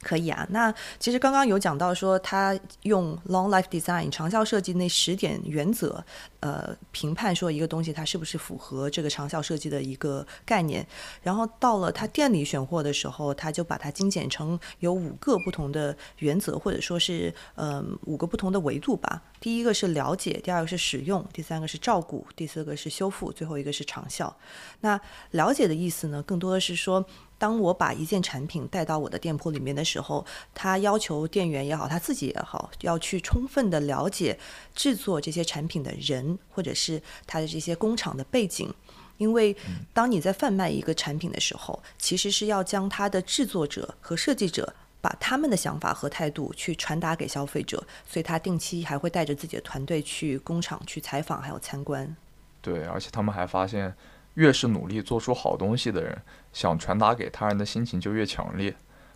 可以啊，那其实刚刚有讲到说，他用 long life design 长效设计那十点原则，呃，评判说一个东西它是不是符合这个长效设计的一个概念。然后到了他店里选货的时候，他就把它精简成有五个不同的原则，或者说是嗯五个不同的维度吧。第一个是了解，第二个是使用，第三个是照顾，第四个是修复，最后一个是长效。那了解的意思呢，更多的是说。当我把一件产品带到我的店铺里面的时候，他要求店员也好，他自己也好，要去充分的了解制作这些产品的人，或者是他的这些工厂的背景。因为当你在贩卖一个产品的时候，其实是要将它的制作者和设计者把他们的想法和态度去传达给消费者，所以他定期还会带着自己的团队去工厂去采访，还有参观。
对，而且他们还发现。越是努力做出好东西的人，想传达给他人的心情就越强烈。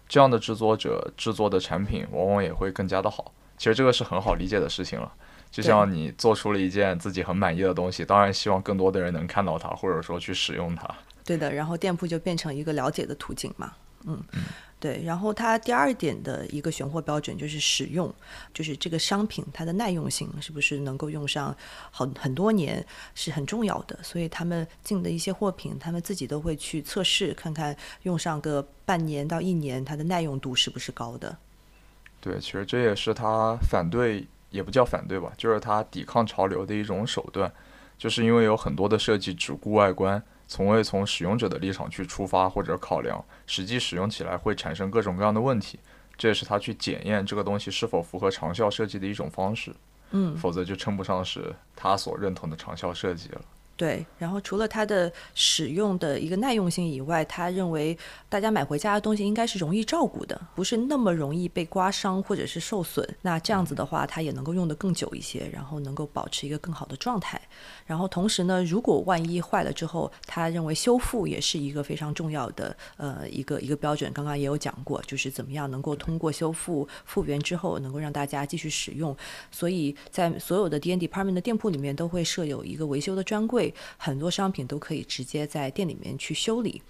这样的制作者制作的产品往往也会更加的好。其实这个是很好理解的事情了。就像你做出了一件自己很满意的东西，当然希望更多的人能看到它，或者说去使用它。
对的，然后店铺就变成一个了解的途径嘛。嗯。对，然后它第二点的一个选货标准就是使用，就是这个商品它的耐用性是不是能够用上好很多年是很重要的。所以他们进的一些货品，他们自己都会去测试，看看用上个半年到一年，它的耐用度是不是高的。
对，其实这也是他反对，也不叫反对吧，就是他抵抗潮流的一种手段，就是因为有很多的设计只顾外观。从未从使用者的立场去出发或者考量，实际使用起来会产生各种各样的问题，这也是他去检验这个东西是否符合长效设计的一种方式。
嗯，
否则就称不上是他所认同的长效设计了。
对，然后除了它的使用的一个耐用性以外，他认为大家买回家的东西应该是容易照顾的，不是那么容易被刮伤或者是受损。那这样子的话，它也能够用得更久一些，然后能够保持一个更好的状态。然后同时呢，如果万一坏了之后，他认为修复也是一个非常重要的呃一个一个标准。刚刚也有讲过，就是怎么样能够通过修复复原之后，能够让大家继续使用。所以在所有的 D N Department 的店铺里面都会设有一个维修的专柜。很多商品都可以直接在店里面去修理。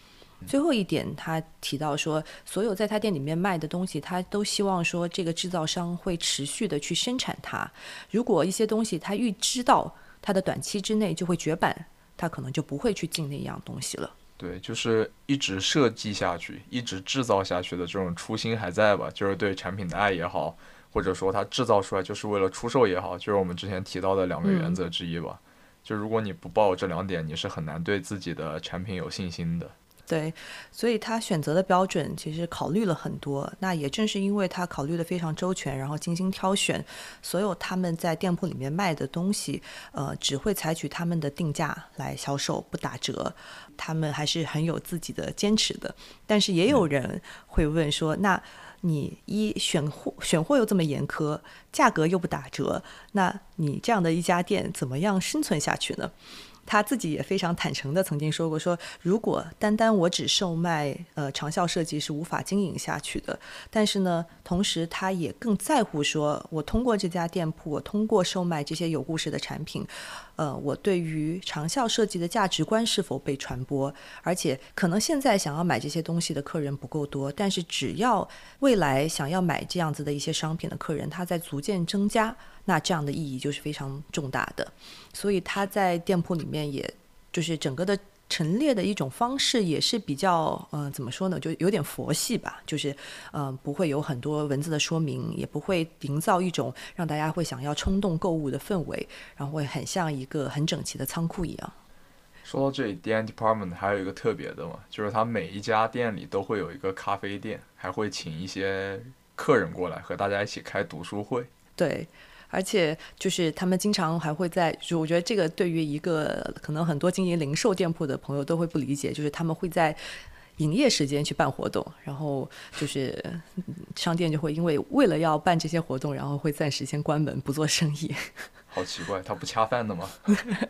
最后一点，他提到说，所有在他店里面卖的东西，他都希望说这个制造商会持续的去生产它。如果一些东西他预知到它的短期之内就会绝版，他可能就不会去进那样东西了。
对，就是一直设计下去，一直制造下去的这种初心还在吧？就是对产品的爱也好，或者说他制造出来就是为了出售也好，就是我们之前提到的两个原则之一吧。就如果你不报这两点，你是很难对自己的产品有信心的。
对，所以他选择的标准其实考虑了很多。那也正是因为他考虑的非常周全，然后精心挑选，所有他们在店铺里面卖的东西，呃，只会采取他们的定价来销售，不打折。他们还是很有自己的坚持的。但是也有人会问说，那你一选货选货又这么严苛，价格又不打折，那你这样的一家店怎么样生存下去呢？他自己也非常坦诚的曾经说过，说如果单单我只售卖呃长效设计是无法经营下去的。但是呢，同时他也更在乎说，我通过这家店铺，我通过售卖这些有故事的产品，呃，我对于长效设计的价值观是否被传播？而且可能现在想要买这些东西的客人不够多，但是只要未来想要买这样子的一些商品的客人，他在逐渐增加。那这样的意义就是非常重大的，所以他在店铺里面，也就是整个的陈列的一种方式，也是比较，嗯，怎么说呢，就有点佛系吧，就是，嗯，不会有很多文字的说明，也不会营造一种让大家会想要冲动购物的氛围，然后会很像一个很整齐的仓库一样。
说到这里，D Department 还有一个特别的嘛，就是他每一家店里都会有一个咖啡店，还会请一些客人过来和大家一起开读书会。
对。而且就是他们经常还会在，就我觉得这个对于一个可能很多经营零售店铺的朋友都会不理解，就是他们会在营业时间去办活动，然后就是商店就会因为为了要办这些活动，然后会暂时先关门不做生意。
好奇怪，他不恰饭的吗？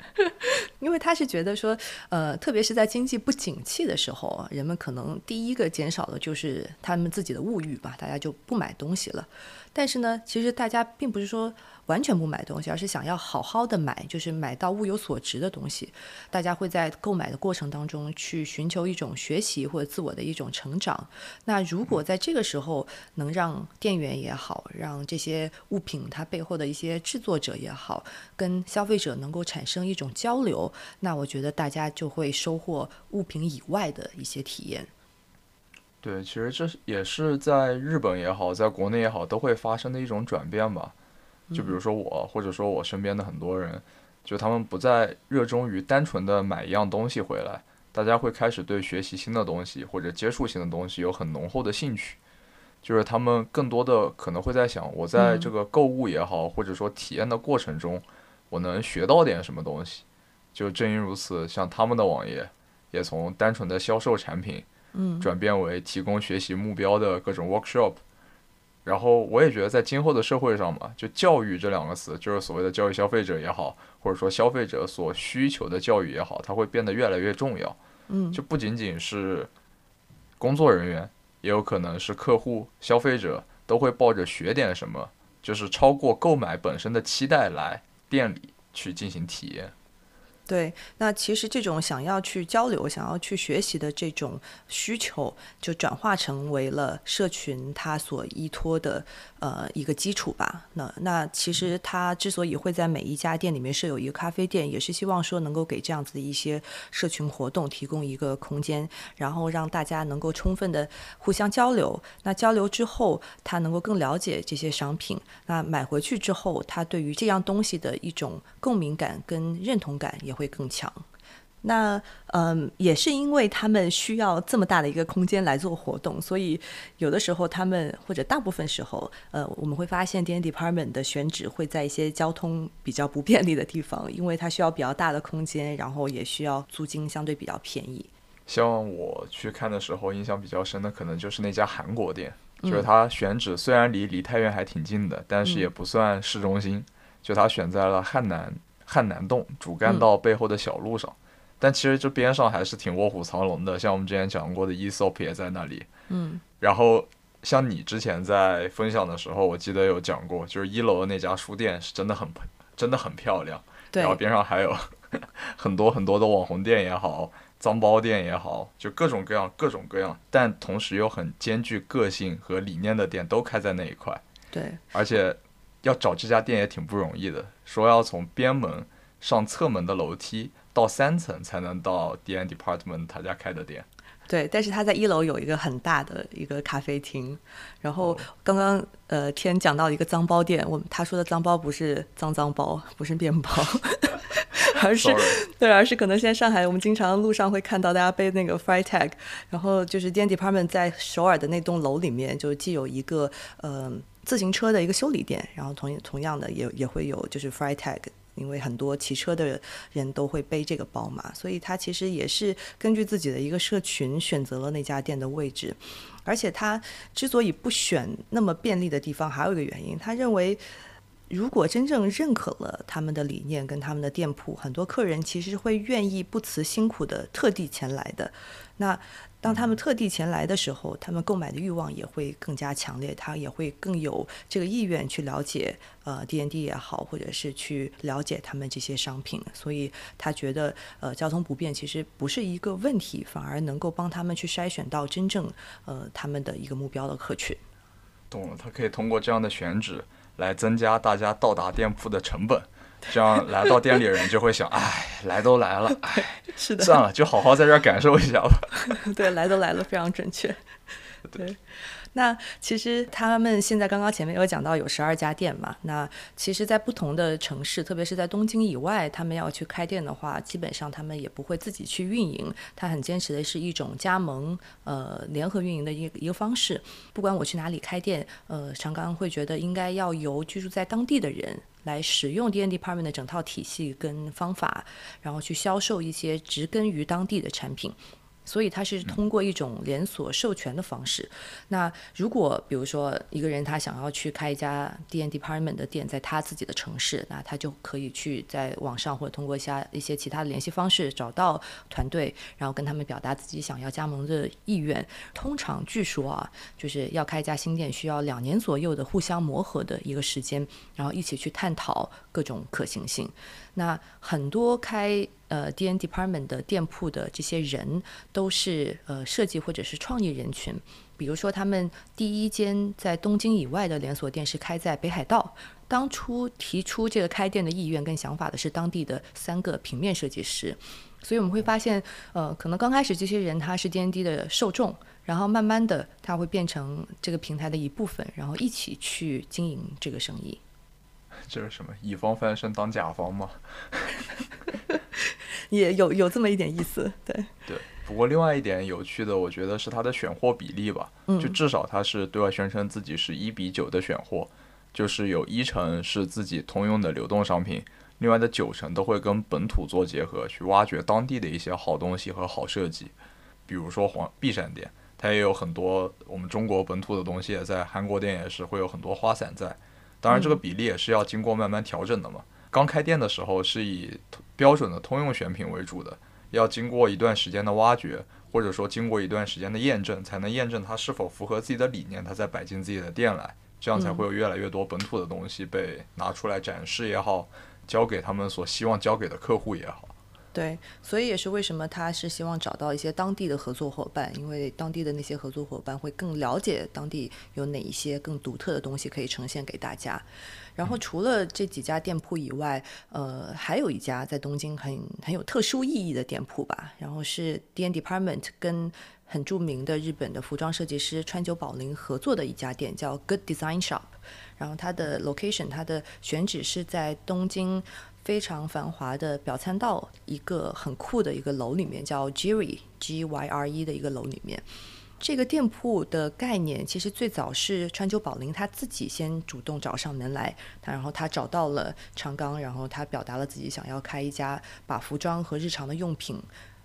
因为他是觉得说，呃，特别是在经济不景气的时候，人们可能第一个减少的就是他们自己的物欲吧，大家就不买东西了。但是呢，其实大家并不是说。完全不买东西，而是想要好好的买，就是买到物有所值的东西。大家会在购买的过程当中去寻求一种学习或者自我的一种成长。那如果在这个时候能让店员也好，让这些物品它背后的一些制作者也好，跟消费者能够产生一种交流，那我觉得大家就会收获物品以外的一些体验。
对，其实这也是在日本也好，在国内也好，都会发生的一种转变吧。就比如说我，或者说我身边的很多人，就他们不再热衷于单纯的买一样东西回来，大家会开始对学习新的东西或者接触新的东西有很浓厚的兴趣。就是他们更多的可能会在想，我在这个购物也好，或者说体验的过程中，我能学到点什么东西。就正因如此，像他们的网页也从单纯的销售产品，
嗯，
转变为提供学习目标的各种 workshop。然后我也觉得，在今后的社会上嘛，就教育这两个词，就是所谓的教育消费者也好，或者说消费者所需求的教育也好，它会变得越来越重要。
嗯，
就不仅仅是工作人员，也有可能是客户、消费者都会抱着学点什么，就是超过购买本身的期待来店里去进行体验。
对，那其实这种想要去交流、想要去学习的这种需求，就转化成为了社群它所依托的呃一个基础吧。那那其实它之所以会在每一家店里面设有一个咖啡店，也是希望说能够给这样子的一些社群活动提供一个空间，然后让大家能够充分的互相交流。那交流之后，他能够更了解这些商品。那买回去之后，他对于这样东西的一种共鸣感跟认同感也。会更强，那嗯，也是因为他们需要这么大的一个空间来做活动，所以有的时候他们或者大部分时候，呃，我们会发现 D N Department 的选址会在一些交通比较不便利的地方，因为它需要比较大的空间，然后也需要租金相对比较便宜。
像我去看的时候，印象比较深的可能就是那家韩国店，就是它选址虽然离梨泰院还挺近的，但是也不算市中心，就它选在了汉南。汉南洞主干道背后的小路上，但其实这边上还是挺卧虎藏龙的。像我们之前讲过的 Esop 也在那里。
嗯。
然后像你之前在分享的时候，我记得有讲过，就是一楼的那家书店是真的很真的很漂亮。
对。
然后边上还有 很多很多的网红店也好，脏包店也好，就各种各样各种各样，但同时又很兼具个性和理念的店都开在那一块。
对。
而且。要找这家店也挺不容易的，说要从边门上侧门的楼梯到三层才能到 D N Department 他家开的店。
对，但是他在一楼有一个很大的一个咖啡厅。然后刚刚呃天讲到一个脏包店，我他说的脏包不是脏脏包，不是面包。而是对，而是可能现在上海我们经常路上会看到大家背那个 Fry Tag，然后就是 D N Department 在首尔的那栋楼里面，就既有一个呃自行车的一个修理店，然后同同样的也也会有就是 Fry Tag。因为很多骑车的人都会背这个包嘛，所以他其实也是根据自己的一个社群选择了那家店的位置。而且他之所以不选那么便利的地方，还有一个原因，他认为如果真正认可了他们的理念跟他们的店铺，很多客人其实会愿意不辞辛苦的特地前来的。那当他们特地前来的时候，他们购买的欲望也会更加强烈，他也会更有这个意愿去了解呃 D N D 也好，或者是去了解他们这些商品。所以他觉得呃交通不便其实不是一个问题，反而能够帮他们去筛选到真正呃他们的一个目标的客群。
懂了，他可以通过这样的选址来增加大家到达店铺的成本。这样来到店里人就会想，哎，来都来了，哎，
是的，
算了，就好好在这儿感受一下吧。
对，来都来了，非常准确。对。那其实他们现在刚刚前面有讲到有十二家店嘛，那其实，在不同的城市，特别是在东京以外，他们要去开店的话，基本上他们也不会自己去运营，他很坚持的是一种加盟，呃，联合运营的一个一个方式。不管我去哪里开店，呃，常刚会觉得应该要由居住在当地的人来使用 D N D Department 的整套体系跟方法，然后去销售一些植根于当地的产品。所以它是通过一种连锁授权的方式。那如果比如说一个人他想要去开一家 D N Department 的店，在他自己的城市，那他就可以去在网上或者通过一下一些其他的联系方式找到团队，然后跟他们表达自己想要加盟的意愿。通常据说啊，就是要开一家新店需要两年左右的互相磨合的一个时间，然后一起去探讨各种可行性。那很多开呃 D N Department 的店铺的这些人都是呃设计或者是创意人群，比如说他们第一间在东京以外的连锁店是开在北海道，当初提出这个开店的意愿跟想法的是当地的三个平面设计师，所以我们会发现呃可能刚开始这些人他是 D N D 的受众，然后慢慢的他会变成这个平台的一部分，然后一起去经营这个生意。
这是什么？乙方翻身当甲方吗？
也有有这么一点意思，对。
对。不过另外一点有趣的，我觉得是它的选货比例吧。嗯。就至少它是对外宣称自己是一比九的选货，就是有一成是自己通用的流动商品，另外的九成都会跟本土做结合，去挖掘当地的一些好东西和好设计。比如说黄碧山店，它也有很多我们中国本土的东西，在韩国店也是会有很多花伞在。当然，这个比例也是要经过慢慢调整的嘛。刚开店的时候是以标准的通用选品为主的，要经过一段时间的挖掘，或者说经过一段时间的验证，才能验证它是否符合自己的理念，它再摆进自己的店来，这样才会有越来越多本土的东西被拿出来展示也好，交给他们所希望交给的客户也好。
对，所以也是为什么他是希望找到一些当地的合作伙伴，因为当地的那些合作伙伴会更了解当地有哪一些更独特的东西可以呈现给大家。然后除了这几家店铺以外，呃，还有一家在东京很很有特殊意义的店铺吧。然后是 D N Department 跟很著名的日本的服装设计师川久保玲合作的一家店，叫 Good Design Shop。然后它的 location，它的选址是在东京。非常繁华的表参道，一个很酷的一个楼里面，叫 Gyre G Y R E 的一个楼里面。这个店铺的概念其实最早是川久保玲他自己先主动找上门来，他然后他找到了长冈，然后他表达了自己想要开一家把服装和日常的用品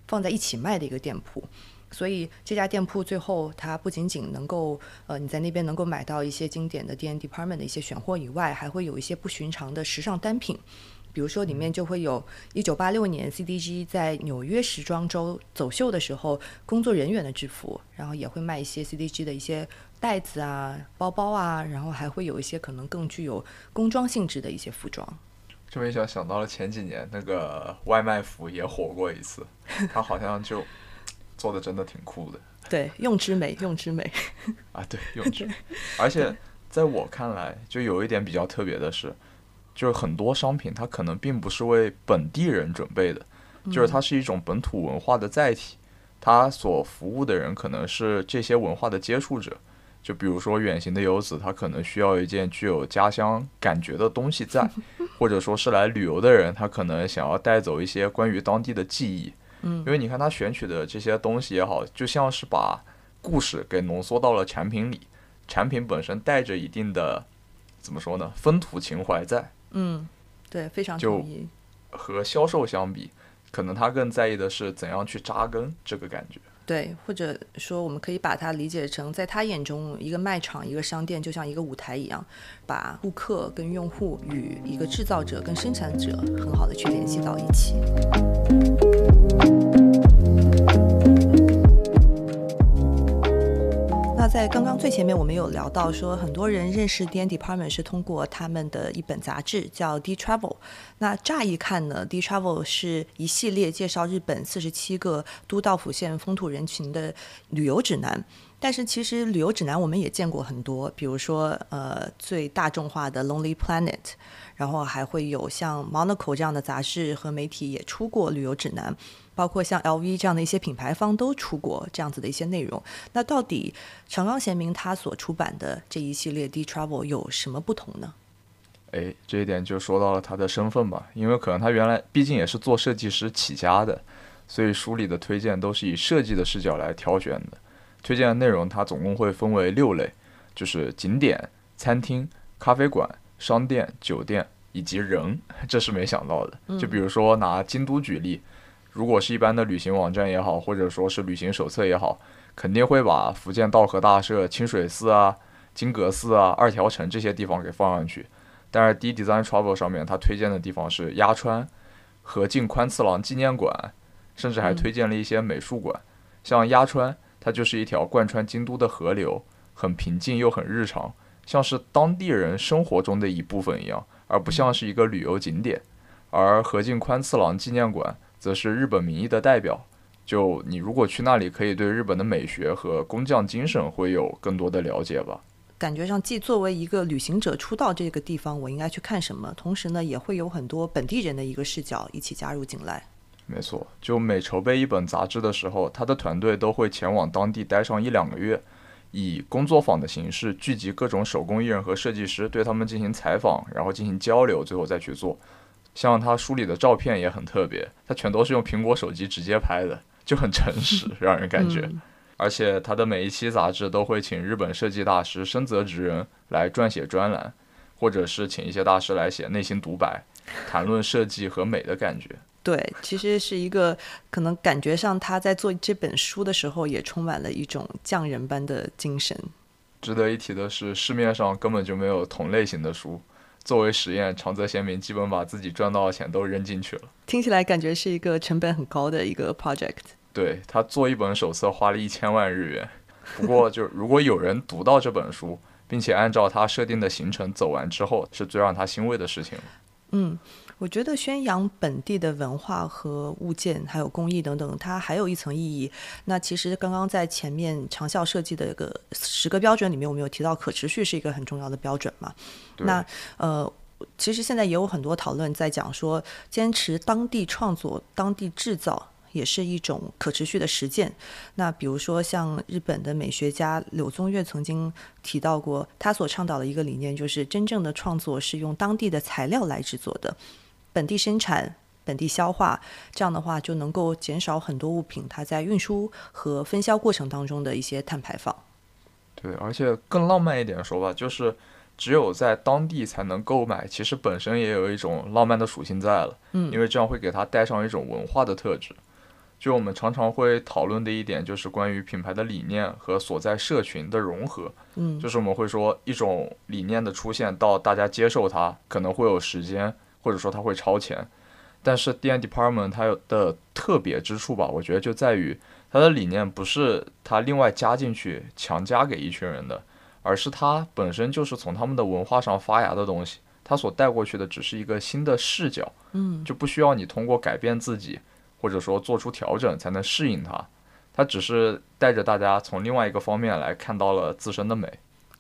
放在一起卖的一个店铺。所以这家店铺最后它不仅仅能够呃你在那边能够买到一些经典的 D N Department 的一些选货以外，还会有一些不寻常的时尚单品。比如说，里面就会有一九八六年 CDG 在纽约时装周走秀的时候工作人员的制服，然后也会卖一些 CDG 的一些袋子啊、包包啊，然后还会有一些可能更具有工装性质的一些服装。
这么一想，想到了前几年那个外卖服也火过一次，它好像就做的真的挺酷的。
对，用之美，用之美。
啊，对，用之美。而且 在我看来，就有一点比较特别的是。就是很多商品，它可能并不是为本地人准备的，就是它是一种本土文化的载体，它所服务的人可能是这些文化的接触者，就比如说远行的游子，他可能需要一件具有家乡感觉的东西在，或者说是来旅游的人，他可能想要带走一些关于当地的记忆。
嗯，
因为你看他选取的这些东西也好，就像是把故事给浓缩到了产品里，产品本身带着一定的怎么说呢，风土情怀在。
嗯，对，非常
就
同意。
和销售相比，可能他更在意的是怎样去扎根这个感觉。
对，或者说我们可以把它理解成，在他眼中，一个卖场、一个商店就像一个舞台一样，把顾客跟用户与一个制造者跟生产者很好的去联系到一起。在刚刚最前面，我们有聊到说，很多人认识 D N Department 是通过他们的一本杂志叫 D Travel。那乍一看呢，D Travel 是一系列介绍日本四十七个都道府县风土人情的旅游指南。但是其实旅游指南我们也见过很多，比如说呃最大众化的 Lonely Planet，然后还会有像 Monaco 这样的杂志和媒体也出过旅游指南。包括像 LV 这样的一些品牌方都出过这样子的一些内容。那到底长冈贤明他所出版的这一系列 D Travel 有什么不同呢？
哎，这一点就说到了他的身份吧，因为可能他原来毕竟也是做设计师起家的，所以书里的推荐都是以设计的视角来挑选的。推荐的内容它总共会分为六类，就是景点、餐厅、咖啡馆、商店、酒店以及人，这是没想到的。就比如说拿京都举例。如果是一般的旅行网站也好，或者说是旅行手册也好，肯定会把福建道和大社、清水寺啊、金阁寺啊、二条城这些地方给放上去。但是 D Design Travel 上面它推荐的地方是鸭川、和敬宽次郎纪念馆，甚至还推荐了一些美术馆。像鸭川，它就是一条贯穿京都的河流，很平静又很日常，像是当地人生活中的一部分一样，而不像是一个旅游景点。而和敬宽次郎纪念馆。则是日本民意的代表。就你如果去那里，可以对日本的美学和工匠精神会有更多的了解吧。
感觉上，既作为一个旅行者出到这个地方，我应该去看什么，同时呢，也会有很多本地人的一个视角一起加入进来。
没错，就每筹备一本杂志的时候，他的团队都会前往当地待上一两个月，以工作坊的形式聚集各种手工艺人和设计师，对他们进行采访，然后进行交流，最后再去做。像他书里的照片也很特别，他全都是用苹果手机直接拍的，就很诚实，让人感觉。而且他的每一期杂志都会请日本设计大师深泽直人来撰写专栏，或者是请一些大师来写内心独白，谈论设计和美的感觉。
对，其实是一个可能感觉上他在做这本书的时候也充满了一种匠人般的精神。
值得一提的是，市面上根本就没有同类型的书。作为实验，长泽贤明基本把自己赚到的钱都扔进去了。
听起来感觉是一个成本很高的一个 project。
对他做一本手册花了一千万日元。不过，就如果有人读到这本书，并且按照他设定的行程走完之后，是最让他欣慰的事情了。
嗯。我觉得宣扬本地的文化和物件，还有工艺等等，它还有一层意义。那其实刚刚在前面长效设计的一个十个标准里面，我们有提到可持续是一个很重要的标准嘛？那呃，其实现在也有很多讨论在讲说，坚持当地创作、当地制造。也是一种可持续的实践。那比如说，像日本的美学家柳宗悦曾经提到过，他所倡导的一个理念就是，真正的创作是用当地的材料来制作的，本地生产、本地消化，这样的话就能够减少很多物品它在运输和分销过程当中的一些碳排放。
对，而且更浪漫一点说吧，就是只有在当地才能购买，其实本身也有一种浪漫的属性在了。
嗯，
因为这样会给它带上一种文化的特质。就我们常常会讨论的一点，就是关于品牌的理念和所在社群的融合。
嗯，
就是我们会说，一种理念的出现到大家接受它，可能会有时间，或者说它会超前。但是 D N Department 它有的特别之处吧，我觉得就在于它的理念不是它另外加进去强加给一群人的，而是它本身就是从他们的文化上发芽的东西。它所带过去的只是一个新的视角，
嗯，
就不需要你通过改变自己。或者说做出调整才能适应它，它只是带着大家从另外一个方面来看到了自身的美。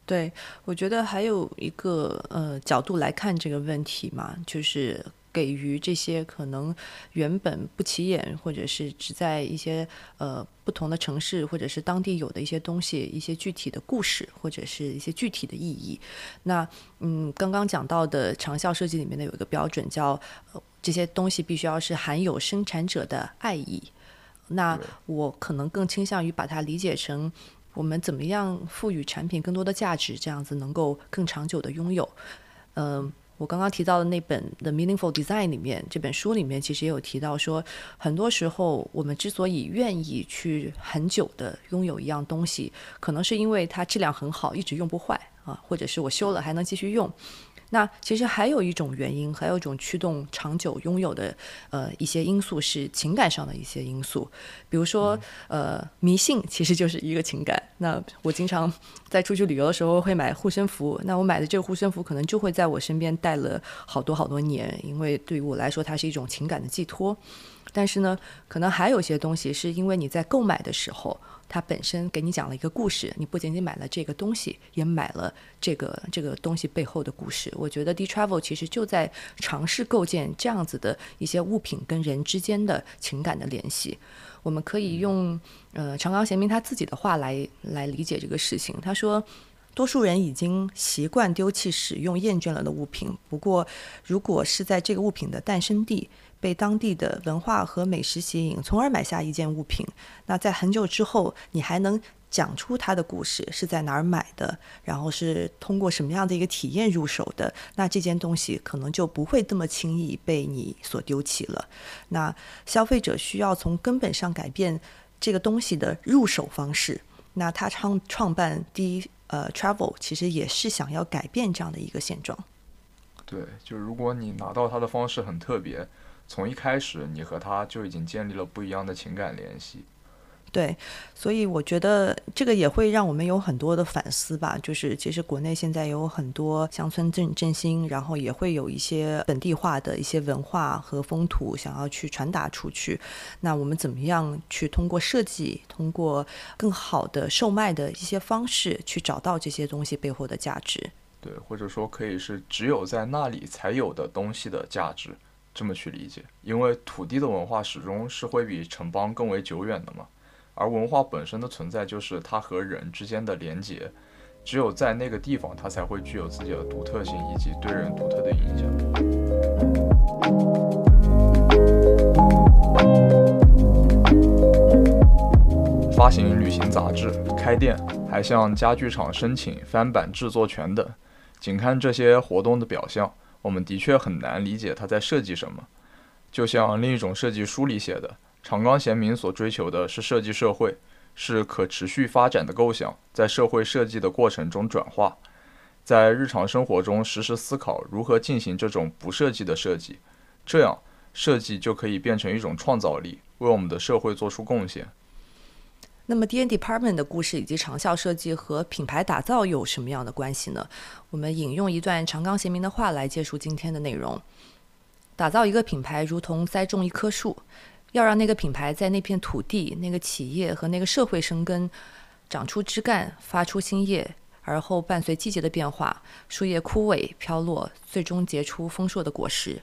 对，我觉得还有一个呃角度来看这个问题嘛，就是给予这些可能原本不起眼，或者是只在一些呃不同的城市或者是当地有的一些东西，一些具体的故事或者是一些具体的意义。那嗯，刚刚讲到的长效设计里面的有一个标准叫，呃，这些东西必须要是含有生产者的爱意。那我可能更倾向于把它理解成，我们怎么样赋予产品更多的价值，这样子能够更长久的拥有。嗯，我刚刚提到的那本《The Meaningful Design》里面，这本书里面其实也有提到说，很多时候我们之所以愿意去很久的拥有一样东西，可能是因为它质量很好，一直用不坏啊，或者是我修了还能继续用。那其实还有一种原因，还有一种驱动长久拥有的呃一些因素是情感上的一些因素，比如说呃迷信其实就是一个情感。那我经常在出去旅游的时候会买护身符，那我买的这个护身符可能就会在我身边带了好多好多年，因为对于我来说它是一种情感的寄托。但是呢，可能还有些东西是因为你在购买的时候。它本身给你讲了一个故事，你不仅仅买了这个东西，也买了这个这个东西背后的故事。我觉得 D Travel 其实就在尝试构建这样子的一些物品跟人之间的情感的联系。我们可以用呃长冈贤明他自己的话来来理解这个事情。他说，多数人已经习惯丢弃使用厌倦了的物品，不过如果是在这个物品的诞生地。被当地的文化和美食吸引，从而买下一件物品。那在很久之后，你还能讲出它的故事，是在哪儿买的，然后是通过什么样的一个体验入手的。那这件东西可能就不会这么轻易被你所丢弃了。那消费者需要从根本上改变这个东西的入手方式。那他创创办第一呃 Travel，其实也是想要改变这样的一个现状。
对，就是如果你拿到它的方式很特别。从一开始，你和他就已经建立了不一样的情感联系。
对，所以我觉得这个也会让我们有很多的反思吧。就是其实国内现在有很多乡村振振兴，然后也会有一些本地化的一些文化和风土想要去传达出去。那我们怎么样去通过设计，通过更好的售卖的一些方式，去找到这些东西背后的价值？
对，或者说可以是只有在那里才有的东西的价值。这么去理解，因为土地的文化始终是会比城邦更为久远的嘛，而文化本身的存在就是它和人之间的连结，只有在那个地方，它才会具有自己的独特性以及对人独特的影响。发行旅行杂志、开店，还向家具厂申请翻版制作权等，仅看这些活动的表象。我们的确很难理解他在设计什么，就像另一种设计书里写的，长冈贤明所追求的是设计社会，是可持续发展的构想，在社会设计的过程中转化，在日常生活中实时思考如何进行这种不设计的设计，这样设计就可以变成一种创造力，为我们的社会做出贡献。
那么，D N Department 的故事以及长效设计和品牌打造有什么样的关系呢？我们引用一段长冈贤明的话来结束今天的内容：打造一个品牌，如同栽种一棵树，要让那个品牌在那片土地、那个企业和那个社会生根，长出枝干，发出新叶，而后伴随季节的变化，树叶枯萎飘落，最终结出丰硕的果实。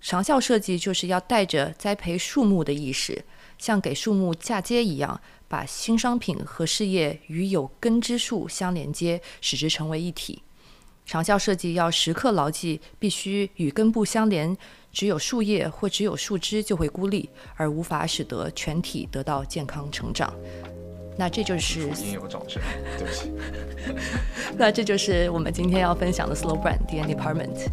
长效设计就是要带着栽培树木的意识，像给树木嫁接一样。把新商品和事业与有根之树相连接，使之成为一体。长效设计要时刻牢记，必须与根部相连。只有树叶或只有树枝就会孤立，而无法使得全体得到健康成长。那这就是
应有掌声，对不起。
那这就是我们今天要分享的 Slow Brand D N Department。